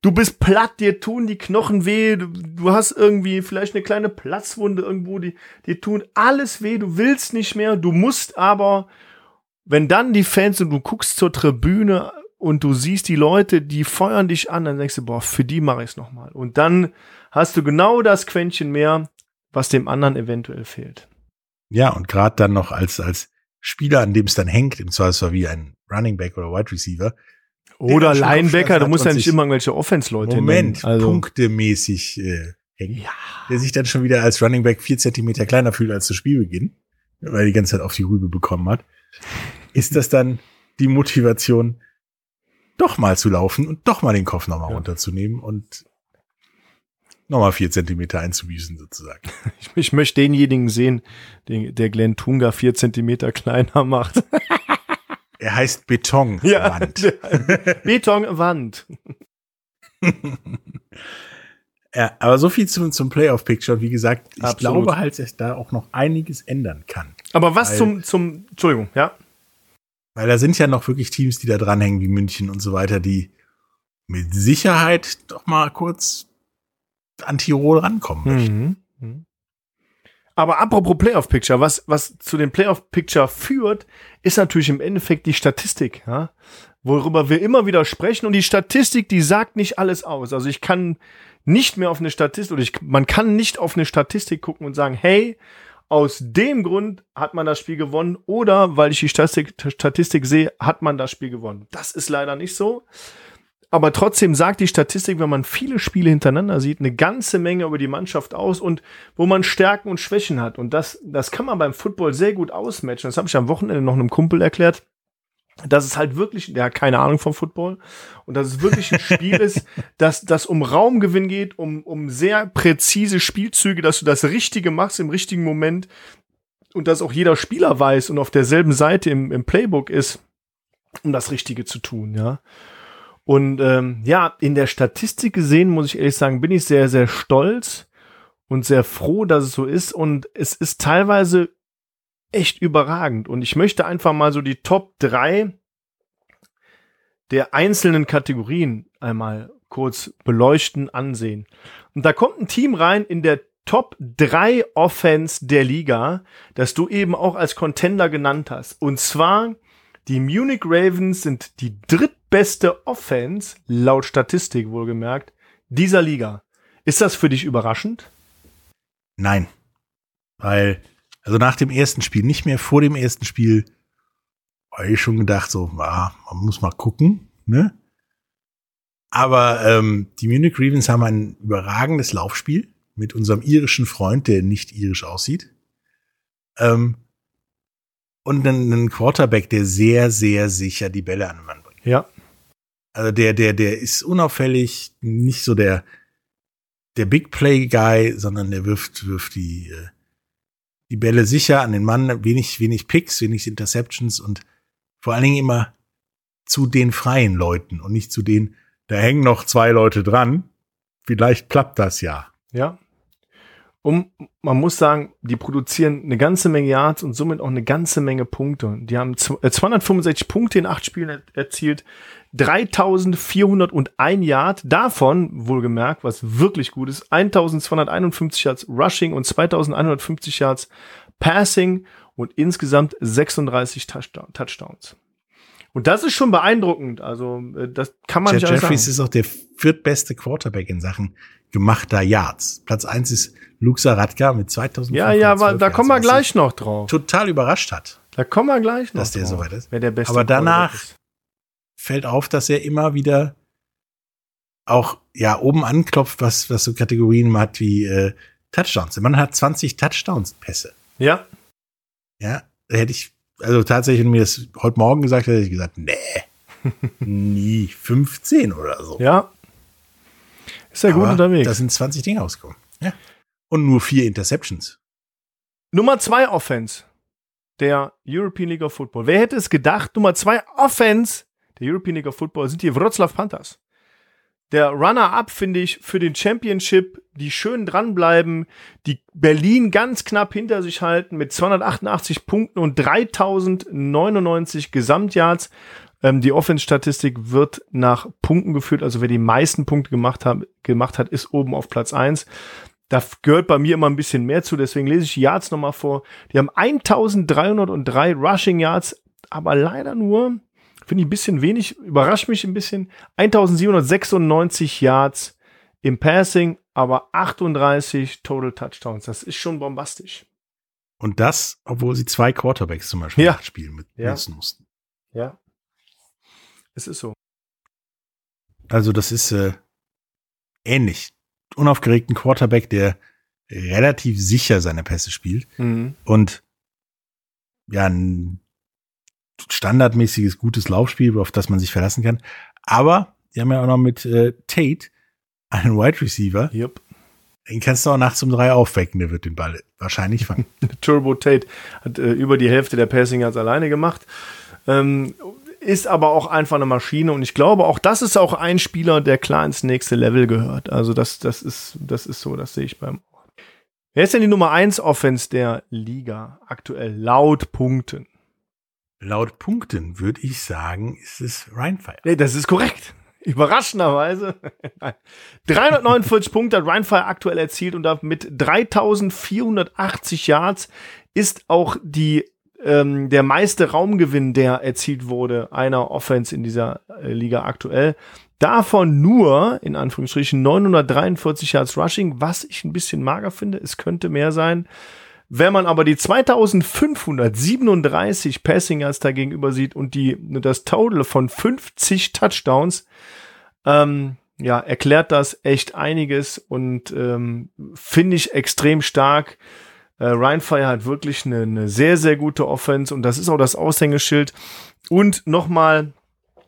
du bist platt, dir tun die Knochen weh, du, du hast irgendwie vielleicht eine kleine Platzwunde irgendwo, die, dir tun alles weh, du willst nicht mehr, du musst aber, wenn dann die Fans und du guckst zur Tribüne und du siehst die Leute, die feuern dich an, dann denkst du, boah, für die mache ich es nochmal. Und dann hast du genau das Quäntchen mehr, was dem anderen eventuell fehlt. Ja, und gerade dann noch als, als Spieler, an dem es dann hängt, im Zweifelsfall wie ein Running Back oder Wide Receiver. Oder Linebacker, du hat musst ja nicht immer irgendwelche Offense-Leute Moment, nennen. Also, punktemäßig äh, hängt. Der sich dann schon wieder als Running Back vier Zentimeter kleiner fühlt als zu Spielbeginn, weil er die ganze Zeit auf die Rübe bekommen hat. Ist das dann die Motivation, doch mal zu laufen und doch mal den Kopf nochmal Ja. runterzunehmen und nochmal vier Zentimeter einzubüßen sozusagen. ich, ich möchte denjenigen sehen, den, der Glenn Tunga vier Zentimeter kleiner macht. Er heißt Betonwand. Betonwand. Ja, aber so viel zum, zum Playoff-Picture. Wie gesagt, ich Absolut. glaube halt, dass da auch noch einiges ändern kann. Aber was Weil- zum, zum, Entschuldigung, ja? Weil da sind ja noch wirklich Teams, die da dranhängen, wie München und so weiter, die mit Sicherheit doch mal kurz an Tirol rankommen möchten. Mhm. Mhm. Aber apropos Playoff-Picture, was, was zu dem Playoff-Picture führt, ist natürlich im Endeffekt die Statistik, ja? worüber wir immer wieder sprechen. Und die Statistik, die sagt nicht alles aus. Also ich kann nicht mehr auf eine Statistik, oder ich, man kann nicht auf eine Statistik gucken und sagen, hey, aus dem Grund hat man das Spiel gewonnen oder weil ich die Statistik, Statistik sehe, hat man das Spiel gewonnen. Das ist leider nicht so. Aber trotzdem sagt die Statistik, wenn man viele Spiele hintereinander sieht, eine ganze Menge über die Mannschaft aus und wo man Stärken und Schwächen hat. Und das, das kann man beim Football sehr gut ausmatchen. Das habe ich am Wochenende noch einem Kumpel erklärt. Dass es halt wirklich, der hat keine Ahnung vom Football, und dass es wirklich ein Spiel ist, dass das um Raumgewinn geht, um, um sehr präzise Spielzüge, dass du das Richtige machst im richtigen Moment und dass auch jeder Spieler weiß und auf derselben Seite im, im Playbook ist, um das Richtige zu tun, ja. Und ähm, ja, in der Statistik gesehen, muss ich ehrlich sagen, bin ich sehr, sehr stolz und sehr froh, dass es so ist. Und es ist teilweise echt überragend. Und ich möchte einfach mal so die Top drei der einzelnen Kategorien einmal kurz beleuchten, ansehen. Und da kommt ein Team rein in der Top 3 Offense der Liga, das du eben auch als Contender genannt hast. Und zwar die Munich Ravens sind die drittbeste Offense, laut Statistik wohlgemerkt, dieser Liga. Ist das für dich überraschend? Nein. Weil, also nach dem ersten Spiel, nicht mehr vor dem ersten Spiel, habe ich schon gedacht, so, ah, man muss mal gucken, ne? Aber ähm, die Munich Ravens haben ein überragendes Laufspiel mit unserem irischen Freund, der nicht irisch aussieht. Ähm, und einen, einen Quarterback, der sehr, sehr sicher die Bälle an den Mann bringt. Ja. Also der, der, der ist unauffällig, nicht so der, der Big Play Guy, sondern der wirft, wirft die, äh, die Bälle sicher an den Mann, wenig, wenig Picks, wenig Interceptions und vor allen Dingen immer zu den freien Leuten und nicht zu den, da hängen noch zwei Leute dran. Vielleicht klappt das ja. Ja. Um, man muss sagen, die produzieren eine ganze Menge Yards und somit auch eine ganze Menge Punkte. Die haben zw- äh, 265 Punkte in acht Spielen er erzielt, 3401 Yard, davon wohlgemerkt, was wirklich gut ist, 1251 Yards Rushing und 2150 Yards Passing und insgesamt 36 Touchdown Touchdowns. Und das ist schon beeindruckend. Also, äh, das kann man Jeff nicht Jeffries sagen. ist auch der viertbeste Quarterback in Sachen gemachter Yards. Platz eins ist Luke Saratka mit 2000. Ja, ja, aber da kommen wir gleich noch drauf. Total überrascht hat. Da kommen wir gleich noch Dass der drauf, soweit ist. Wer der beste Aber danach-. Fällt auf, dass er immer wieder auch ja oben anklopft, was was so Kategorien hat wie äh, Touchdowns. Der Mann hat 20 Touchdowns-Pässe. Ja, Ja, da hätte ich also tatsächlich, wenn mir das heute Morgen gesagt hätte, hätte ich gesagt, nee, nie 15 oder so. ja. Ist ja gut unterwegs. Da sind 20 Dinge rausgekommen. Ja. Und nur vier Interceptions. Nummer zwei Offense der European League of Football. Wer hätte es gedacht? Nummer zwei Offense der European League of Football sind die Wroclaw Panthers. Der Runner-up finde ich für den Championship, die schön dranbleiben, die Berlin ganz knapp hinter sich halten mit 288 Punkten und 3099 Gesamtyards. Ähm, die Offense-Statistik wird nach Punkten geführt, also wer die meisten Punkte gemacht, haben, gemacht hat, ist oben auf Platz eins. Da gehört bei mir immer ein bisschen mehr zu, deswegen lese ich die Yards nochmal vor. Die haben 1303 Rushing Yards, aber leider nur, finde ich ein bisschen wenig, überrascht mich ein bisschen, 1796 Yards im Passing, aber 38 Total Touchdowns. Das ist schon bombastisch. Und das, obwohl sie zwei Quarterbacks zum Beispiel Ja. spielen mit Ja. mussten. Ja. Es ist so. Also das ist äh, ähnlich. Unaufgeregten Quarterback, der relativ sicher seine Pässe spielt Mhm. und ja, ein standardmäßiges, gutes Laufspiel, auf das man sich verlassen kann. Aber die haben ja auch noch mit äh, Tate einen Wide Receiver. Yep. Den kannst du auch nachts um drei aufwecken, der wird den Ball wahrscheinlich fangen. Turbo Tate hat äh, über die Hälfte der Passing Yards alleine gemacht. Ähm, ist aber auch einfach eine Maschine und ich glaube auch, das ist auch ein Spieler, der klar ins nächste Level gehört. Also das, das ist, das ist so, das sehe ich beim. Wer ist denn die Nummer 1 Offense der Liga aktuell laut Punkten? Laut Punkten würde ich sagen, ist es Rheinfire. Nee, das ist korrekt. Überraschenderweise. Nein. 349 Punkte hat Rheinfire aktuell erzielt und mit 3480 Yards ist auch die, ähm, der meiste Raumgewinn, der erzielt wurde, einer Offense in dieser äh, Liga aktuell. Davon nur, in Anführungsstrichen, 943 Yards Rushing, was ich ein bisschen mager finde. Es könnte mehr sein. Wenn man aber die 2537 Passing Yards dagegenüber sieht und die, das Total von 50 Touchdowns, ähm, ja, erklärt das echt einiges und ähm, finde ich extrem stark. Äh, Rheinfire hat wirklich eine, eine sehr, sehr gute Offense und das ist auch das Aushängeschild. Und nochmal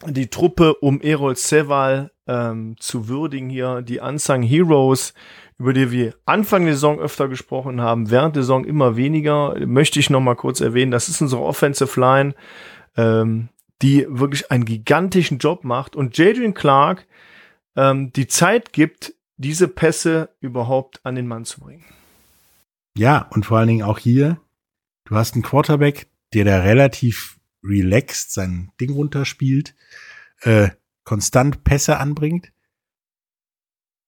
die Truppe um Erol Seval ähm, zu würdigen hier, die Unsung Heroes, über die wir Anfang der Saison öfter gesprochen haben, während der Saison immer weniger, möchte ich noch mal kurz erwähnen. Das ist unsere Offensive Line, ähm, die wirklich einen gigantischen Job macht und Jadrian Clark ähm, die Zeit gibt, diese Pässe überhaupt an den Mann zu bringen. Ja, und vor allen Dingen auch hier, du hast einen Quarterback, der da relativ relaxed sein Ding runterspielt, äh, konstant Pässe anbringt.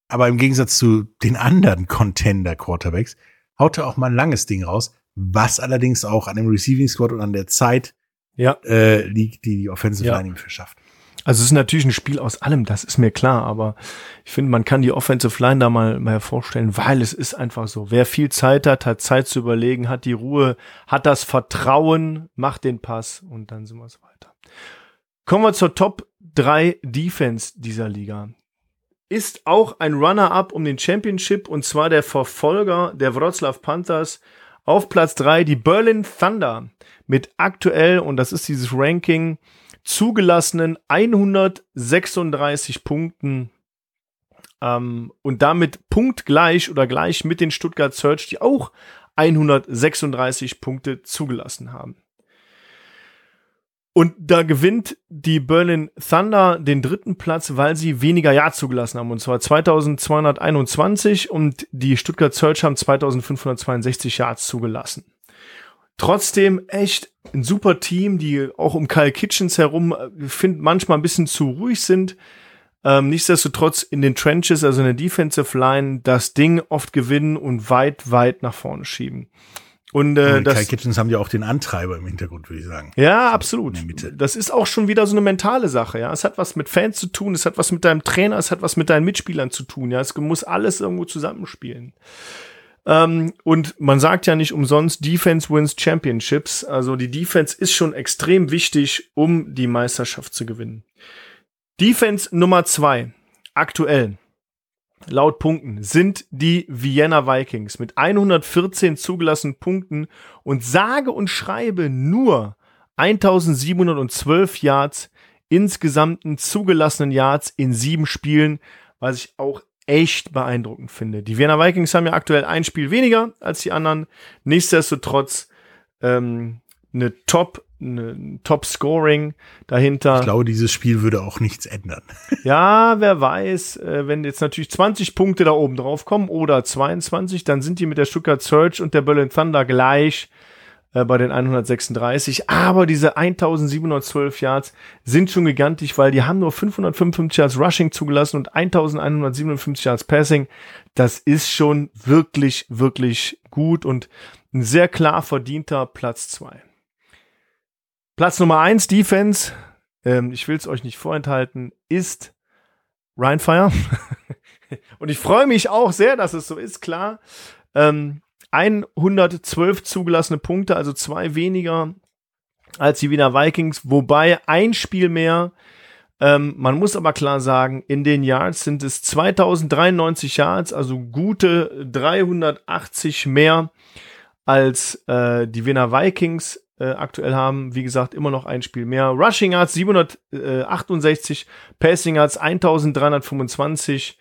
Aber im Gegensatz zu den anderen Contender-Quarterbacks haut er auch mal ein langes Ding raus, was allerdings auch an dem Receiving Squad und an der Zeit Ja, äh, liegt, die die Offensive Ja. Line ihm verschafft. Also es ist natürlich ein Spiel aus allem, das ist mir klar, aber ich finde, man kann die Offensive Line da mal, mal vorstellen, weil es ist einfach so. Wer viel Zeit hat, hat Zeit zu überlegen, hat die Ruhe, hat das Vertrauen, macht den Pass und dann sind wir so weiter. Kommen wir zur Top 3 Defense dieser Liga. Ist auch ein Runner-up um den Championship und zwar der Verfolger der Wroclaw Panthers auf Platz 3, die Berlin Thunder mit aktuell, und das ist dieses Ranking, zugelassenen 136 Punkten ähm, und damit punktgleich oder gleich mit den Stuttgart Search, die auch 136 Punkte zugelassen haben. Und da gewinnt die Berlin Thunder den dritten Platz, weil sie weniger Yards zugelassen haben. Und zwar 2221 und die Stuttgart Search haben 2562 Yards zugelassen. Trotzdem echt ein super Team, die auch um Kyle Kitchens herum, äh, finde manchmal ein bisschen zu ruhig sind. Ähm, nichtsdestotrotz in den Trenches, also in der Defensive Line, das Ding oft gewinnen und weit, weit nach vorne schieben. Und, äh, Und das, Kai Kitchens haben ja auch den Antreiber im Hintergrund, würde ich sagen. ja, So, absolut. Das ist auch schon wieder so eine mentale Sache, ja. Es hat was mit Fans zu tun, es hat was mit deinem Trainer, es hat was mit deinen Mitspielern zu tun, ja. Es muss alles irgendwo zusammenspielen. Ähm, und man sagt ja nicht umsonst, Defense wins Championships. Also die Defense ist schon extrem wichtig, um die Meisterschaft zu gewinnen. Defense Nummer zwei, aktuell, laut Punkten, sind die Vienna Vikings mit 114 zugelassenen Punkten und sage und schreibe nur 1712 Yards insgesamten zugelassenen Yards in sieben Spielen, was ich auch echt beeindruckend finde. Die Vienna Vikings haben ja aktuell ein Spiel weniger als die anderen. Nichtsdestotrotz ähm, eine Top, eine Top Scoring dahinter. Ich glaube, dieses Spiel würde auch nichts ändern. Ja, wer weiß, äh, wenn jetzt natürlich 20 Punkte da oben drauf kommen oder 22, dann sind die mit der Stuttgart Surge und der Berlin Thunder gleich äh, bei den 136. Aber diese 1712 Yards sind schon gigantisch, weil die haben nur 555 Yards Rushing zugelassen und 1157 Yards Passing. Das ist schon wirklich, wirklich gut und ein sehr klar verdienter Platz zwei. Platz Nummer eins Defense, ähm, ich will es euch nicht vorenthalten, ist Ryan Fire. Und ich freue mich auch sehr, dass es so ist, klar. Ähm, 112 zugelassene Punkte, also zwei weniger als die Wiener Vikings, wobei ein Spiel mehr. Ähm, man muss aber klar sagen, in den Yards sind es 2093 Yards, also gute 380 mehr als äh, die Wiener Vikings äh, aktuell haben. Wie gesagt, immer noch ein Spiel mehr. Rushing Yards 768, Passing Yards 1325,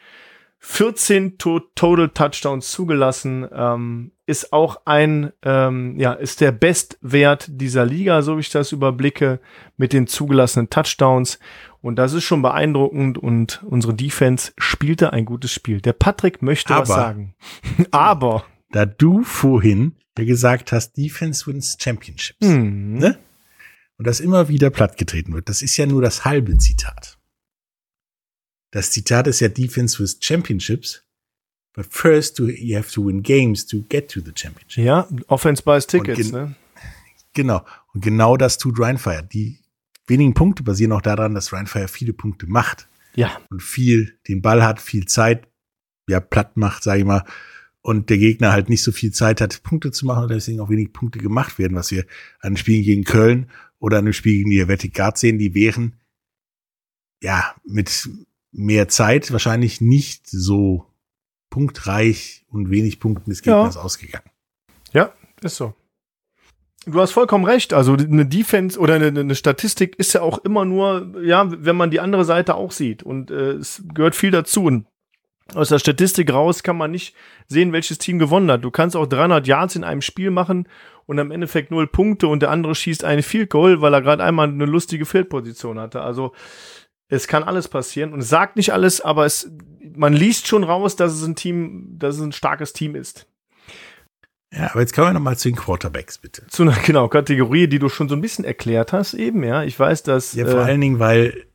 14 to Total Touchdowns zugelassen. Ähm, ist auch ein, ähm, ja, ist der Bestwert dieser Liga, so wie ich das überblicke, mit den zugelassenen Touchdowns. Und das ist schon beeindruckend und unsere Defense spielte ein gutes Spiel. Der Patrick möchte was Aber- sagen. Aber. Da du vorhin ja gesagt hast, Defense wins Championships. Hm, Ne? Und das immer wieder plattgetreten wird. Das ist ja nur das halbe Zitat. Das Zitat ist ja Defense wins Championships. But first you have to win games to get to the championship. Ja, Offense buys Tickets, ne? Genau. Und genau das tut Rheinfire. Die wenigen Punkte basieren auch daran, dass Rheinfire viele Punkte macht Ja, und viel den Ball hat, viel Zeit, ja, platt macht, sage ich mal, und der Gegner halt nicht so viel Zeit hat, Punkte zu machen und deswegen auch wenig Punkte gemacht werden, was wir an einem Spiel gegen Köln oder an einem Spiel gegen die Helvetic Guard sehen, die wären ja mit mehr Zeit wahrscheinlich nicht so punktreich und wenig Punkten des Ja. Gegners ausgegangen. ja, ist so. Du hast vollkommen recht. Also eine Defense oder eine, eine Statistik ist ja auch immer nur, ja, wenn man die andere Seite auch sieht. Und äh, es gehört viel dazu. Und aus der Statistik raus kann man nicht sehen, welches Team gewonnen hat. Du kannst auch 300 Yards in einem Spiel machen und am Endeffekt null Punkte und der andere schießt einen Field Goal, weil er gerade einmal eine lustige Feldposition hatte. Also es kann alles passieren und es sagt nicht alles, aber es, man liest schon raus, dass es ein Team, dass es ein starkes Team ist. Ja, aber jetzt kommen wir nochmal zu den Quarterbacks, bitte. Zu einer genau Kategorie, die du schon so ein bisschen erklärt hast, eben, ja. Ich weiß, dass. Ja, vor äh, allen Dingen, weil,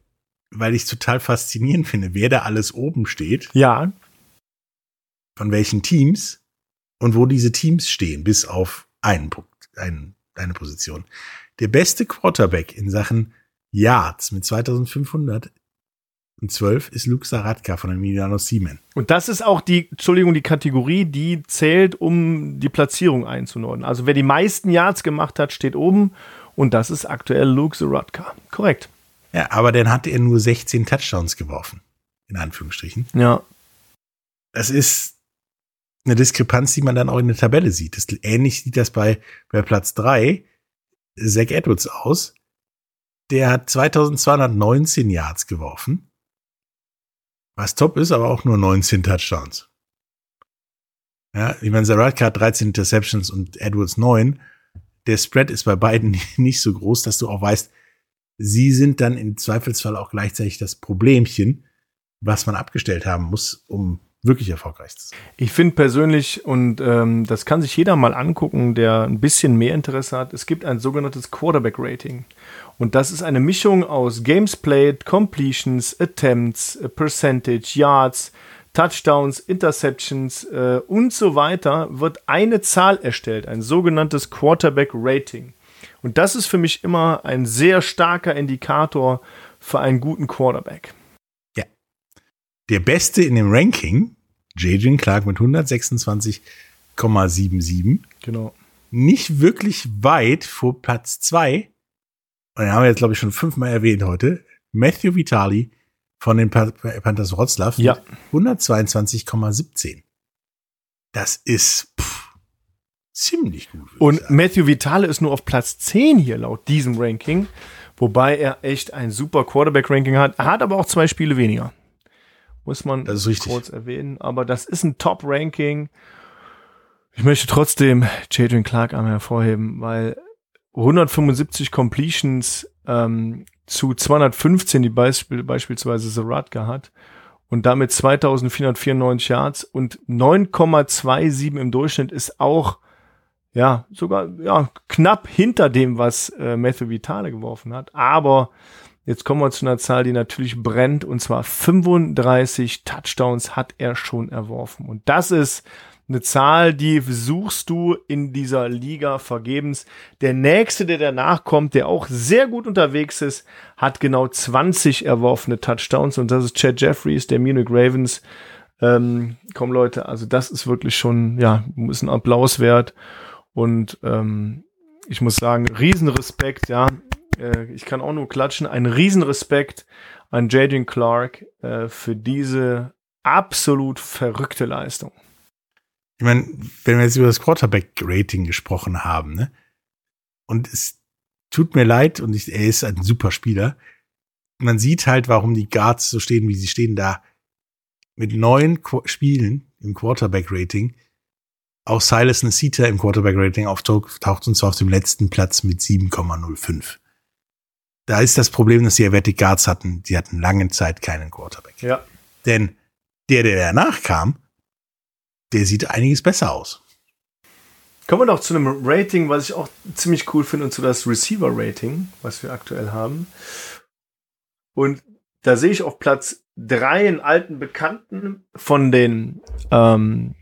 weil ich es total faszinierend finde, wer da alles oben steht, ja, von welchen Teams und wo diese Teams stehen, bis auf einen Punkt, einen, eine Position. Der beste Quarterback in Sachen Yards mit 2512 ist Luke Saratka von den Milano Siemen. Und das ist auch die, Entschuldigung, die Kategorie, die zählt, um die Platzierung einzunordnen. Also wer die meisten Yards gemacht hat, steht oben. Und das ist aktuell Luke Zaratka. Korrekt. Ja, aber dann hat er nur 16 Touchdowns geworfen. In Anführungsstrichen. Ja. Das ist eine Diskrepanz, die man dann auch in der Tabelle sieht. Das, ähnlich sieht das bei, bei Platz drei Zach Edwards aus. Der hat 2219 Yards geworfen. Was top ist, aber auch nur 19 Touchdowns. Ja, ich meine, Zaratka hat 13 Interceptions und Edwards 9. Der Spread ist bei beiden nicht so groß, dass du auch weißt, sie sind dann im Zweifelsfall auch gleichzeitig das Problemchen, was man abgestellt haben muss, um wirklich erfolgreich zu sein. Ich finde persönlich, und ähm, das kann sich jeder mal angucken, der ein bisschen mehr Interesse hat, es gibt ein sogenanntes Quarterback-Rating. Und das ist eine Mischung aus Games played, Completions, Attempts, äh, Percentage, Yards, Touchdowns, Interceptions äh, und so weiter, wird eine Zahl erstellt, ein sogenanntes Quarterback Rating. Und das ist für mich immer ein sehr starker Indikator für einen guten Quarterback. Ja. Der Beste in dem Ranking, J.J. Clark mit 126,77. Genau. Nicht wirklich weit vor Platz 2 den haben wir jetzt, glaube ich, schon fünfmal erwähnt heute. Matthew Vitali von den Panthers Wroclaw ja. 122,17. Das ist pff, ziemlich gut. Und Matthew Vitale ist nur auf Platz 10 hier laut diesem Ranking, wobei er echt ein super Quarterback-Ranking hat. Er hat aber auch zwei Spiele weniger. Muss man kurz erwähnen. Aber das ist ein Top-Ranking. Ich möchte trotzdem Jadrian Clark einmal hervorheben, weil 175 Completions ähm, zu 215, die Beispiel, beispielsweise Zaratka hat und damit 2494 Yards und 9,27 im Durchschnitt ist auch ja sogar ja knapp hinter dem, was äh, Matthew Vitale geworfen hat. Aber jetzt kommen wir zu einer Zahl, die natürlich brennt und zwar 35 Touchdowns hat er schon erworfen und das ist eine Zahl, die suchst du in dieser Liga vergebens. Der nächste, der danach kommt, der auch sehr gut unterwegs ist, hat genau 20 erworfene Touchdowns und das ist Chad Jeffries, der Munich Ravens. Ähm, komm Leute, also das ist wirklich schon, ja, ist ein Applaus wert und ähm, ich muss sagen, Riesenrespekt, ja. Äh, ich kann auch nur klatschen. Ein Riesenrespekt an Jaden Clark äh, für diese absolut verrückte Leistung ich meine, wenn wir jetzt über das Quarterback-Rating gesprochen haben, ne? Und es tut mir leid, und ich, er ist ein super Spieler. Man sieht halt, warum die Guards so stehen, wie sie stehen, da mit neun Qu Spielen im Quarterback-Rating auch Silas Nasita im Quarterback-Rating auftaucht und zwar auf dem letzten Platz mit 7,05. Da ist das Problem, dass die Athletic Guards hatten, die hatten lange Zeit keinen Quarterback. Ja. Denn der, der danach kam, der sieht einiges besser aus. Kommen wir noch zu einem Rating, was ich auch ziemlich cool finde, und zu das Receiver-Rating, was wir aktuell haben. Und da sehe ich auf Platz drei einen alten Bekannten von den ähm,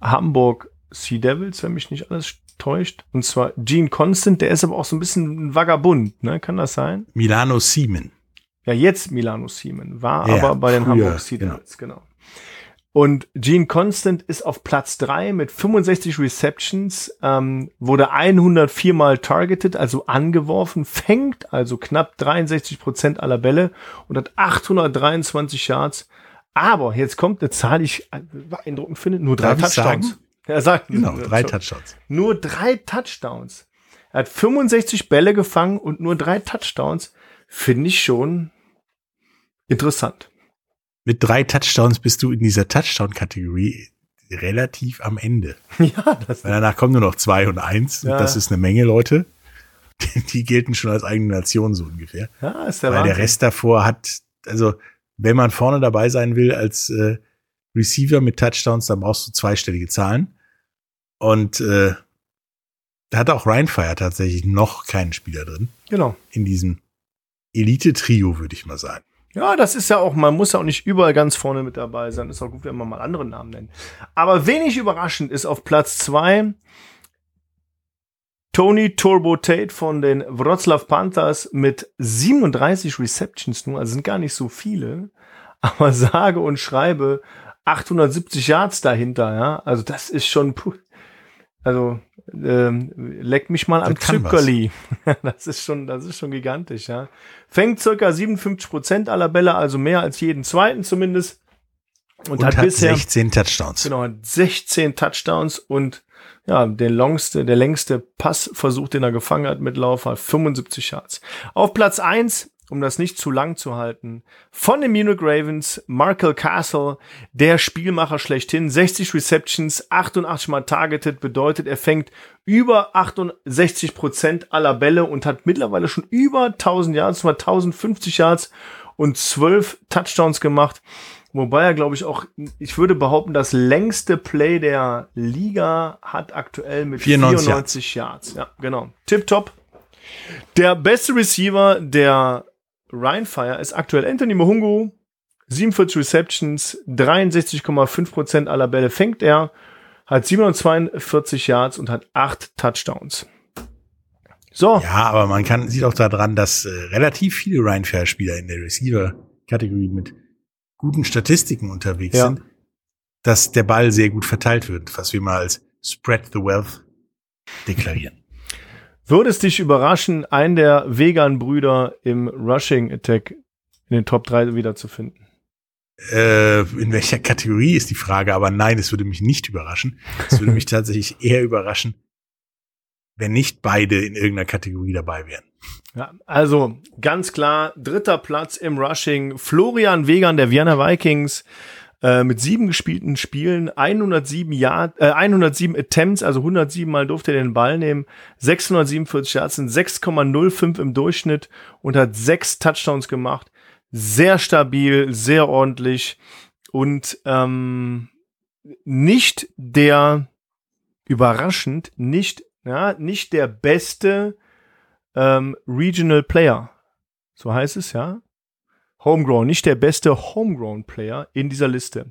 Hamburg Sea Devils, wenn mich nicht alles täuscht. Und zwar Gene Constant, der ist aber auch so ein bisschen ein Vagabund, ne? Kann das sein? Milano Siemen. Ja, jetzt Milano Siemen, war ja, aber bei den früher, Hamburg Sea genau. Devils, genau. genau. Und Gene Constant ist auf Platz drei mit 65 Receptions, ähm, wurde 104 mal targeted, also angeworfen, fängt also knapp 63 Prozent aller Bälle und hat 823 Yards. Aber jetzt kommt eine Zahl, die ich beeindruckend finde, nur drei Darf Touchdowns. Er sagt, genau, drei Touchdowns. Nur drei Touchdowns. Er hat 65 Bälle gefangen und nur drei Touchdowns. Finde ich schon interessant mit drei Touchdowns bist du in dieser Touchdown-Kategorie relativ am Ende. Ja, das danach kommen nur noch zwei und eins. Ja. Und das ist eine Menge Leute. Die gelten schon als eigene Nation so ungefähr. Ja, ist der Weil Wahnsinn. der Rest davor hat, also wenn man vorne dabei sein will als äh, Receiver mit Touchdowns, dann brauchst du zweistellige Zahlen. Und äh, da hat auch Ryan Fire tatsächlich noch keinen Spieler drin. Genau. In diesem Elite-Trio, würde ich mal sagen. Ja, das ist ja auch, man muss ja auch nicht überall ganz vorne mit dabei sein. Ist auch gut, wenn man mal andere Namen nennt. Aber wenig überraschend ist auf Platz zwei Tony Turbo Tate von den Wroclaw Panthers mit 37 Receptions nur, also sind gar nicht so viele, aber sage und schreibe 870 Yards dahinter, ja. Also das ist schon, also ähm, leck mich mal am Zückerli. das ist schon, das ist schon gigantisch, ja. Fängt circa 57 Prozent aller Bälle, also mehr als jeden zweiten zumindest. Und, und hat, hat bisher 16 Touchdowns. Genau, hat 16 Touchdowns und ja, der longste, der längste Passversuch, den er gefangen hat mit Lauf, hat 75 Yards. Auf Platz eins um das nicht zu lang zu halten, von den Munich Ravens, Markel Castle, der Spielmacher schlechthin, 60 Receptions, 88 mal targeted, bedeutet, er fängt über 68 Prozent aller Bälle und hat mittlerweile schon über 1000 Yards, zwar 1050 Yards und 12 Touchdowns gemacht. Wobei er, glaube ich, auch, ich würde behaupten, das längste Play der Liga hat aktuell mit 94, 94 Yards. Ja, genau. Tip-top. Der beste Receiver der Ryan Fire ist aktuell Anthony Mohungu. 47 Receptions, 63,5% aller Bälle fängt er, hat 742 Yards und hat 8 Touchdowns. So. Ja, aber man kann, sieht auch daran, dass äh, relativ viele Ryan Fair Spieler in der Receiver-Kategorie mit guten Statistiken unterwegs ja. sind, dass der Ball sehr gut verteilt wird, was wir mal als Spread the Wealth deklarieren. Würde es dich überraschen, einen der Vegan-Brüder im Rushing Attack in den Top 3 wiederzufinden? Äh, in welcher Kategorie ist die Frage, aber nein, es würde mich nicht überraschen. Es würde mich tatsächlich eher überraschen, wenn nicht beide in irgendeiner Kategorie dabei wären. Ja, also ganz klar, dritter Platz im Rushing. Florian Vegan der Vienna Vikings äh, mit sieben gespielten Spielen, 107 Yard, äh, 107 Attempts, also 107 Mal durfte er den Ball nehmen, 647 Yards sind 6,05 im Durchschnitt und hat sechs Touchdowns gemacht. Sehr stabil, sehr ordentlich und ähm, nicht der überraschend, nicht ja, nicht der beste ähm, Regional Player. So heißt es, ja. Homegrown, nicht der beste Homegrown-Player in dieser Liste.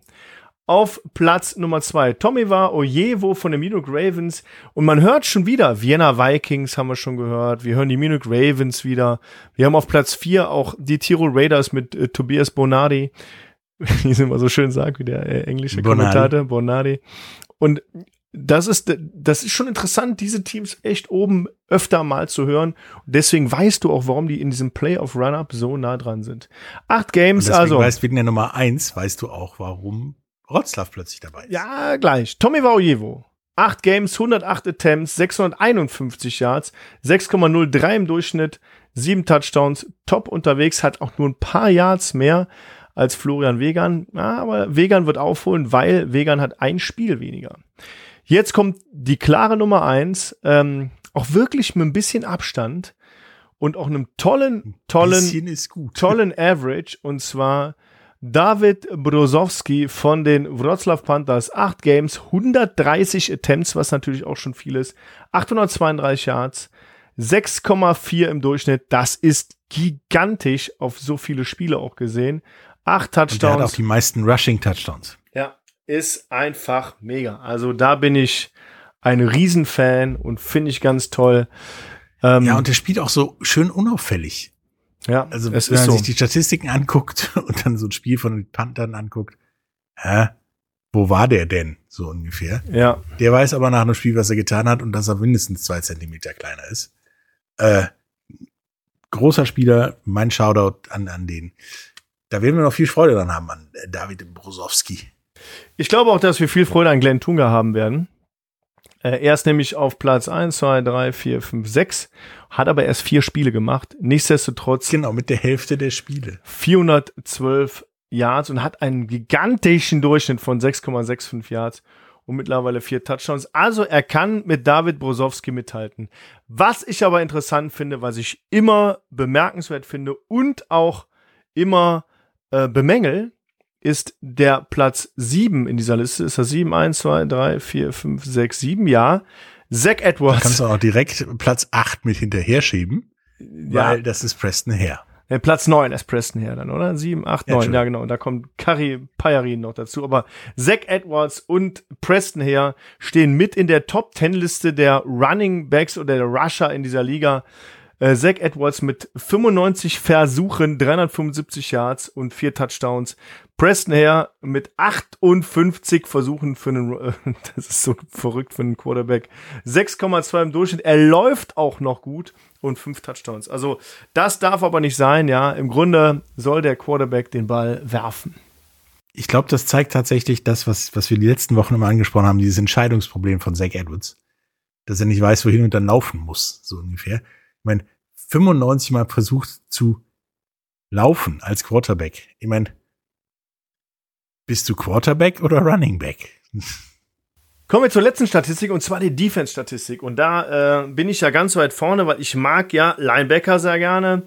Auf Platz Nummer zwei Tommy war Ojevo von den Munich Ravens. Und man hört schon wieder, Vienna Vikings haben wir schon gehört. Wir hören die Munich Ravens wieder. Wir haben auf Platz vier auch die Tirol Raiders mit äh, Tobias Bonardi. Wie es immer so schön sagt, wie der äh, englische Bonardi. Kommentator, Bonardi. Und das ist, das ist schon interessant, diese Teams echt oben öfter mal zu hören. Und deswegen weißt du auch, warum die in diesem Playoff-Run-Up so nah dran sind. Acht Games, Und also. Weißt, wegen der Nummer eins weißt du auch, warum Rotzlaff plötzlich dabei ist. Ja, gleich. Tommy Vaujevo. Acht Games, 108 Attempts, 651 Yards, 6,03 im Durchschnitt, sieben Touchdowns, top unterwegs, hat auch nur ein paar Yards mehr als Florian Vegan. Ja, aber Vegan wird aufholen, weil Vegan hat ein Spiel weniger. Jetzt kommt die klare Nummer eins, ähm, auch wirklich mit ein bisschen Abstand und auch einem tollen, tollen, tollen Average und zwar David Brozowski von den Wroclaw Panthers. Acht Games, 130 Attempts, was natürlich auch schon viel ist. 832 Yards, 6,4 im Durchschnitt. Das ist gigantisch auf so viele Spiele auch gesehen. Acht Touchdowns. Und der hat auch die meisten Rushing Touchdowns ist einfach mega. Also da bin ich ein Riesenfan und finde ich ganz toll. Ähm, ja, und der spielt auch so schön unauffällig. Ja, also wenn man so. sich die Statistiken anguckt und dann so ein Spiel von den Panthern anguckt, hä, wo war der denn? So ungefähr. Ja. Der weiß aber nach einem Spiel, was er getan hat und dass er mindestens zwei Zentimeter kleiner ist. Äh, großer Spieler, mein Shoutout an, an den. Da werden wir noch viel Freude dran haben an David Brosowski. Ich glaube auch, dass wir viel Freude an Glenn Tunga haben werden. Äh, er ist nämlich auf Platz 1, 2, 3, 4, 5, 6, hat aber erst vier Spiele gemacht. Nichtsdestotrotz. Genau, mit der Hälfte der Spiele. 412 Yards und hat einen gigantischen Durchschnitt von 6,65 Yards und mittlerweile vier Touchdowns. Also er kann mit David Brosowski mithalten. Was ich aber interessant finde, was ich immer bemerkenswert finde und auch immer äh, bemängel, ist der Platz 7 in dieser Liste. Ist das 7? 1, 2, 3, 4, 5, 6, 7, ja. Zach Edwards. Da kannst du auch direkt Platz 8 mit hinterher schieben, ja. weil das ist Preston her. Ja, Platz 9 ist Preston her dann, oder? 7, 8, 9, ja, ja genau. Und da kommt Curry Payarin noch dazu. Aber Zach Edwards und Preston her stehen mit in der Top 10 Liste der Running Backs oder der Rusher in dieser Liga. Äh, Zach Edwards mit 95 Versuchen, 375 Yards und vier Touchdowns. Preston her mit 58 Versuchen für einen, äh, das ist so verrückt für einen Quarterback. 6,2 im Durchschnitt. Er läuft auch noch gut und fünf Touchdowns. Also das darf aber nicht sein, ja. Im Grunde soll der Quarterback den Ball werfen. Ich glaube, das zeigt tatsächlich das, was, was wir die letzten Wochen immer angesprochen haben, dieses Entscheidungsproblem von Zach Edwards. Dass er nicht weiß, wohin und dann laufen muss, so ungefähr. Ich meine, 95 Mal versucht zu Laufen als Quarterback. Ich meine, bist du Quarterback oder Running Back? Kommen wir zur letzten Statistik und zwar die Defense-Statistik. Und da äh, bin ich ja ganz weit vorne, weil ich mag ja Linebacker sehr gerne.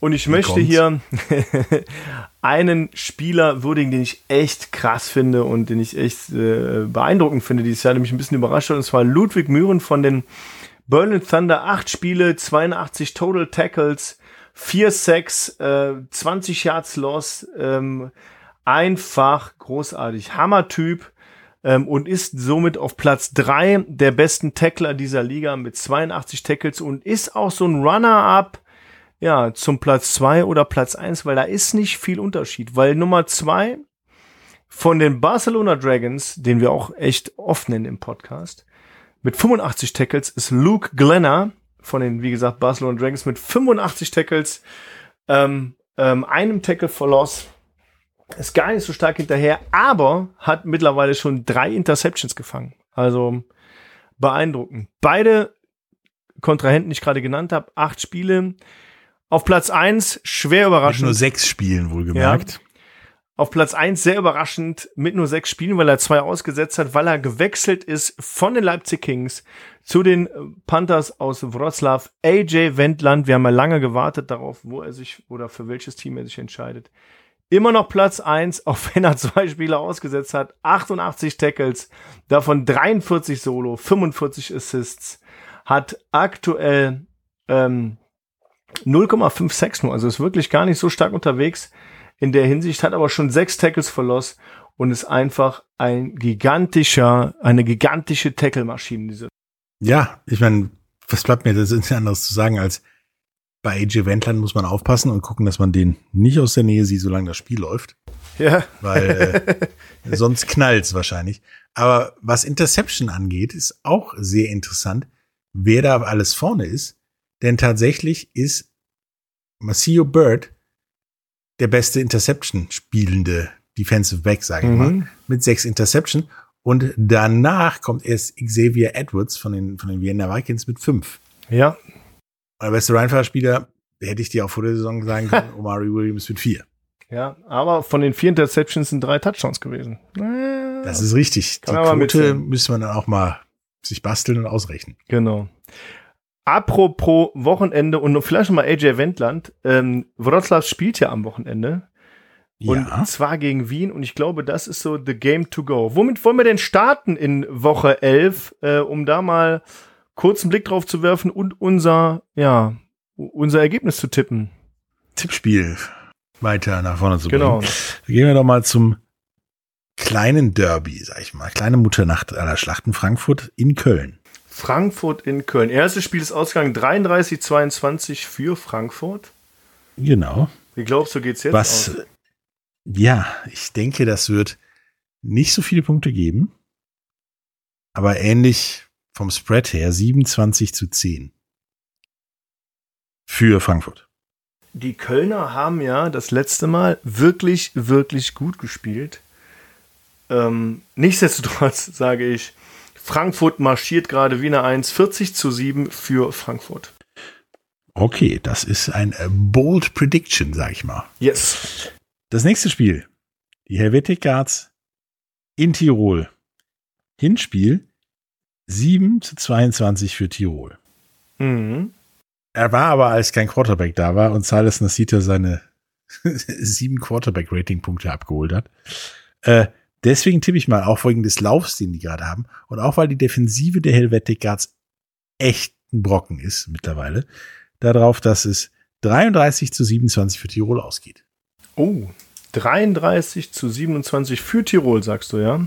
Und ich möchte hier einen Spieler würdigen, den ich echt krass finde und den ich echt äh, beeindruckend finde dieses Jahr, der mich ein bisschen überrascht hat. Und zwar Ludwig Mühren von den Berlin Thunder. Acht Spiele, 82 Total Tackles, 4 Sacks, äh, 20 Yards Loss. Ähm, einfach großartig. Hammertyp ähm, und ist somit auf Platz drei der besten Tackler dieser Liga mit 82 Tackles und ist auch so ein Runner-up ja, zum Platz zwei oder Platz eins, weil da ist nicht viel Unterschied, weil Nummer zwei von den Barcelona Dragons, den wir auch echt oft nennen im Podcast, mit 85 Tackles ist Luke Glenner von den, wie gesagt, Barcelona Dragons mit 85 Tackles, ähm, ähm, einem Tackle for Loss, ist gar nicht so stark hinterher, aber hat mittlerweile schon drei Interceptions gefangen. Also beeindruckend. Beide Kontrahenten, die ich gerade genannt habe, acht Spiele. Auf Platz eins schwer Mit überraschend. nur sechs Spielen wohlgemerkt. Auf Platz eins sehr überraschend mit nur sechs Spielen, weil er zwei ausgesetzt hat, weil er gewechselt ist von den Leipzig Kings zu den äh, Panthers aus Wroclaw. AJ Wendland, wir haben ja lange gewartet darauf, wo er sich oder für welches Team er sich entscheidet. Immer noch Platz eins, auch wenn er zwei Spiele ausgesetzt hat. 88 Tackles, davon 43 Solo, 45 Assists. Hat aktuell ähm, 0,56 nur, also ist wirklich gar nicht so stark unterwegs in der Hinsicht, hat aber schon sechs Tackles for Loss und ist einfach ein gigantischer, eine gigantische Tackle-Maschine. Diese. Ja, ich meine, was bleibt mir das anderes zu sagen als bei AJ Wendland muss man aufpassen und gucken, dass man den nicht aus der Nähe sieht, solange das Spiel läuft, Ja, weil äh, sonst knallt's wahrscheinlich. Aber was Interception angeht, ist auch sehr interessant, wer da alles vorne ist, denn tatsächlich ist Maceo Bird der beste Interception spielende Defensive Back, sage ich Mhm. mal, mit sechs Interception. Und danach kommt erst Xavier Edwards von den, von den Vienna Vikings mit fünf. ja, Der beste Rheinfahrer-Spieler, hätte ich dir auch vor der Saison sagen können, Omari Williams mit vier. ja, aber von den vier Interceptions sind drei Touchdowns gewesen. Das ist richtig. Kann Die Quote müsste man dann auch mal sich basteln und ausrechnen. Genau. Apropos Wochenende und vielleicht mal AJ Wendland. Ähm, Wroclaw spielt ja am Wochenende. Und Ja. zwar gegen Wien. Und ich glaube, das ist so the game to go. Womit wollen wir denn starten in Woche 11, äh, um da mal kurz einen Blick drauf zu werfen und unser, ja, unser Ergebnis zu tippen? Tippspiel weiter nach vorne zu Genau. bringen. Gehen wir doch mal zum kleinen Derby, sag ich mal. Kleine Mutternacht aller Schlachten Frankfurt in Köln. Frankfurt in Köln. Erstes Spiel ist Ausgang 33-22 für Frankfurt. Genau. Wie glaubst du, geht's jetzt Was, aus? ja, ich denke, das wird nicht so viele Punkte geben. Aber ähnlich vom Spread her 27 zu 10. Für Frankfurt. Die Kölner haben ja das letzte Mal wirklich, wirklich gut gespielt. Ähm, nichtsdestotrotz sage ich, Frankfurt marschiert gerade Wiener 1, 40 zu 7 für Frankfurt. Okay, das ist ein äh, bold Prediction, sag ich mal. Yes. Das nächste Spiel. Die Helvetic Guards in Tirol. Hinspiel 7 zu 22 für Tirol. Mhm. Er war aber, als kein Quarterback da war und Silas Nasita seine sieben Quarterback-Rating-Punkte abgeholt hat. Äh, deswegen tippe ich mal, auch wegen des Laufs, den die gerade haben und auch weil die Defensive der Helvetic Guards echt ein Brocken ist mittlerweile, darauf, dass es 33 zu 27 für Tirol ausgeht. Oh, 33 zu 27 für Tirol, sagst du, ja?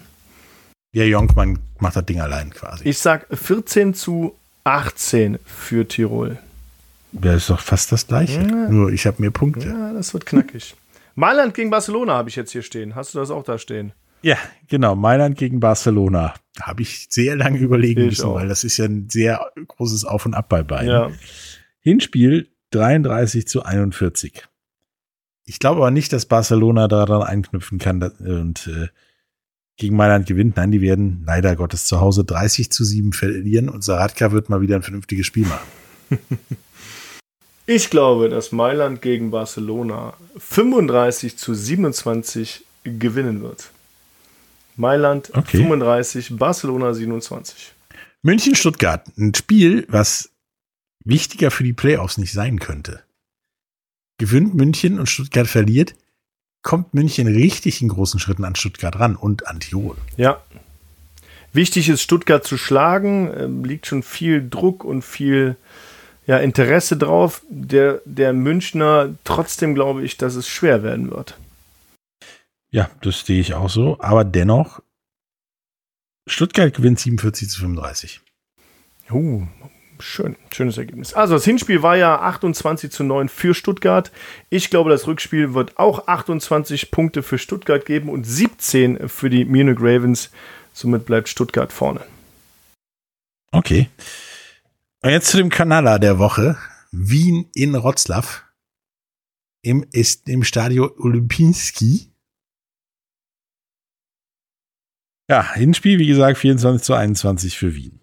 Ja, Jonkmann macht das Ding allein quasi. Ich sag 14 zu 18 für Tirol. Ja, ist doch fast das gleiche. Ja. Nur ich habe mehr Punkte. Ja, das wird knackig. Mailand gegen Barcelona habe ich jetzt hier stehen. Hast du das auch da stehen? Ja, genau. Mailand gegen Barcelona. Habe ich sehr lange überlegen Ich müssen, auch. weil das ist ja ein sehr großes Auf und Ab bei beiden. Ja. Hinspiel 33 zu 41. Ich glaube aber nicht, dass Barcelona daran einknüpfen kann und äh, gegen Mailand gewinnt. Nein, die werden leider Gottes zu Hause 30 zu 7 verlieren und Saratka wird mal wieder ein vernünftiges Spiel machen. Ich glaube, dass Mailand gegen Barcelona 35 zu 27 gewinnen wird. Mailand Okay. 35, Barcelona 27. München-Stuttgart, ein Spiel, was wichtiger für die Playoffs nicht sein könnte. Gewinnt München und Stuttgart verliert, kommt München richtig in großen Schritten an Stuttgart ran und an Tirol. Ja. Wichtig ist, Stuttgart zu schlagen. Ähm, liegt schon viel Druck und viel ja, Interesse drauf. Der, der Münchner, trotzdem glaube ich, dass es schwer werden wird. Ja, das sehe ich auch so. Aber dennoch, Stuttgart gewinnt 47 zu 35. Uh, schön, schönes Ergebnis. Also das Hinspiel war ja 28 zu 9 für Stuttgart. Ich glaube, das Rückspiel wird auch 28 Punkte für Stuttgart geben und 17 für die Munich Ravens. Somit bleibt Stuttgart vorne. Okay. Und jetzt zu dem Kanaler der Woche. Wien in Wroclaw. Im, ist im Stadio Olimpinski. Ja, Hinspiel, wie gesagt, 24 zu 21 für Wien.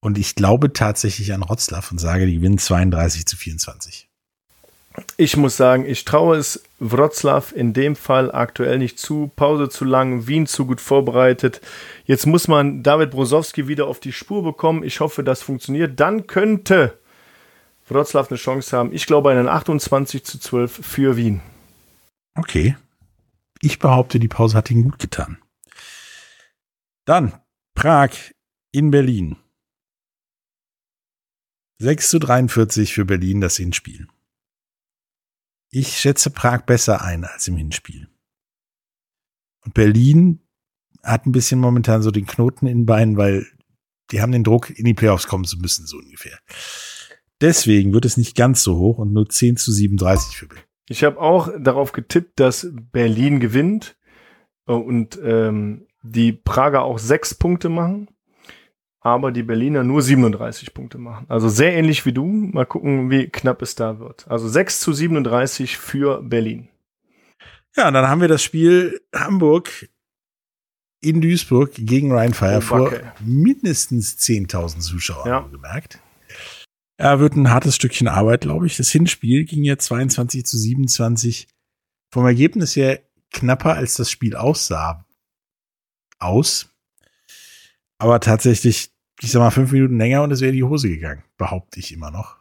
Und ich glaube tatsächlich an Wroclaw und sage, die gewinnen 32 zu 24. Ich muss sagen, ich traue es Wroclaw in dem Fall aktuell nicht zu. Pause zu lang, Wien zu gut vorbereitet. Jetzt muss man David Brosowski wieder auf die Spur bekommen. Ich hoffe, das funktioniert. Dann könnte Wroclaw eine Chance haben. Ich glaube einen 28 zu 12 für Wien. Okay. Ich behaupte, die Pause hat ihnen gut getan. Dann Prag in Berlin. 6 zu 43 für Berlin das Hinspiel. Ich schätze Prag besser ein als im Hinspiel. Und Berlin hat ein bisschen momentan so den Knoten in den Beinen, weil die haben den Druck, in die Playoffs kommen zu müssen, so ungefähr. Deswegen wird es nicht ganz so hoch und nur 10 zu 37 für Berlin. Ich habe auch darauf getippt, dass Berlin gewinnt äh, und ähm, die Prager auch sechs Punkte machen, aber die Berliner nur 37 Punkte machen. Also sehr ähnlich wie du. Mal gucken, wie knapp es da wird. Also 6 zu 37 für Berlin. Ja, und dann haben wir das Spiel Hamburg in Duisburg gegen Rheinfire Oh, vor mindestens 10.000 Zuschauern Ja. gemerkt. Ja, wird ein hartes Stückchen Arbeit, glaube ich. Das Hinspiel ging ja 22 zu 27. Vom Ergebnis her knapper als das Spiel aussah. Aus. Aber tatsächlich, ich sag mal, fünf Minuten länger und es wäre die Hose gegangen. Behaupte ich immer noch.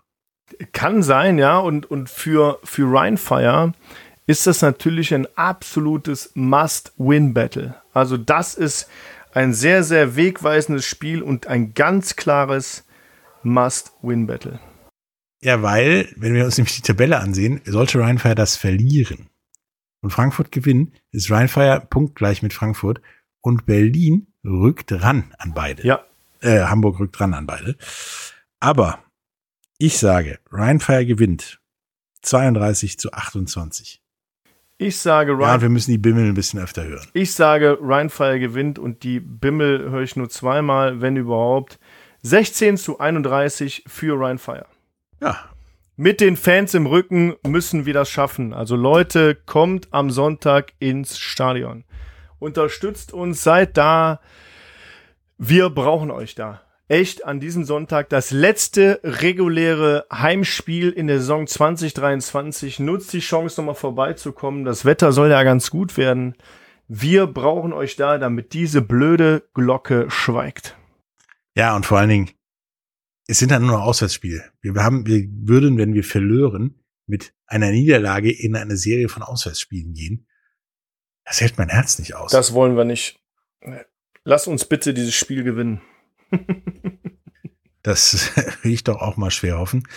Kann sein, ja. Und, und für, für Rheinfire ist das natürlich ein absolutes Must-Win-Battle. Also das ist ein sehr, sehr wegweisendes Spiel und ein ganz klares Must-Win-Battle. Ja, weil, wenn wir uns nämlich die Tabelle ansehen, sollte Rheinfire das verlieren und Frankfurt gewinnen, ist Rheinfire punktgleich mit Frankfurt und Berlin rückt ran an beide. Ja, Äh, Hamburg rückt ran an beide. Aber ich sage, Rheinfire gewinnt 32 zu 28. ich sage, Ja, und Rhein, wir müssen die Bimmel ein bisschen öfter hören. ich sage, Rheinfire gewinnt und die Bimmel höre ich nur zweimal, wenn überhaupt. 16 zu 31 für Rheinfire. Ja, Mit den Fans im Rücken müssen wir das schaffen. Also Leute, kommt am Sonntag ins Stadion. Unterstützt uns, seid da. Wir brauchen euch da. Echt an diesem Sonntag das letzte reguläre Heimspiel in der Saison 2023. Nutzt die Chance, nochmal vorbeizukommen. Das Wetter soll ja ganz gut werden. Wir brauchen euch da, damit diese blöde Glocke schweigt. Ja, und vor allen Dingen, es sind dann nur noch Auswärtsspiele. Wir haben, wir würden, wenn wir verlören, mit einer Niederlage in eine Serie von Auswärtsspielen gehen. Das hält mein Herz nicht aus. Das wollen wir nicht. Lass uns bitte dieses Spiel gewinnen. Das will ich doch auch mal schwer hoffen.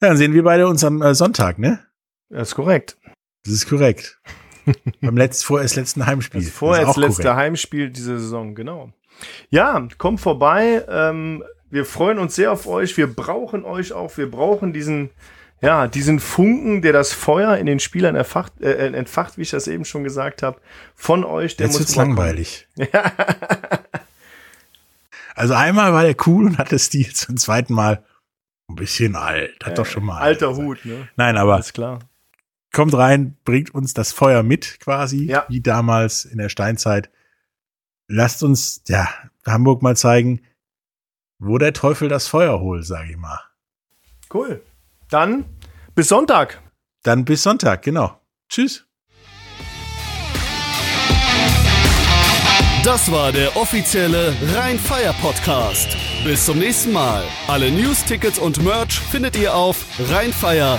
Dann sehen wir beide uns am äh, Sonntag, ne? Das ist korrekt. Das ist korrekt. Beim letzt, vorerst letzten Heimspiel. Das vorerst auch letzte korrekt. Heimspiel dieser Saison, genau. Ja, kommt vorbei. Ähm, wir freuen uns sehr auf euch. Wir brauchen euch auch. Wir brauchen diesen, ja, diesen Funken, der das Feuer in den Spielern erfacht, äh, entfacht, wie ich das eben schon gesagt habe, von euch. Der Jetzt wird's langweilig. Also einmal war der cool und hatte Stil zum zweiten Mal ein bisschen alt. Hat doch schon mal. Alter alt. Hut, ne? Nein, aber Alles klar. kommt rein, bringt uns das Feuer mit, quasi, Ja. wie damals in der Steinzeit. Lasst uns, ja, Hamburg mal zeigen, wo der Teufel das Feuer holt, sage ich mal. Cool. Dann bis Sonntag. Dann bis Sonntag, genau. Tschüss. Das war der offizielle Rheinfire Podcast. Bis zum nächsten Mal. Alle News, Tickets und Merch findet ihr auf rheinfire.de.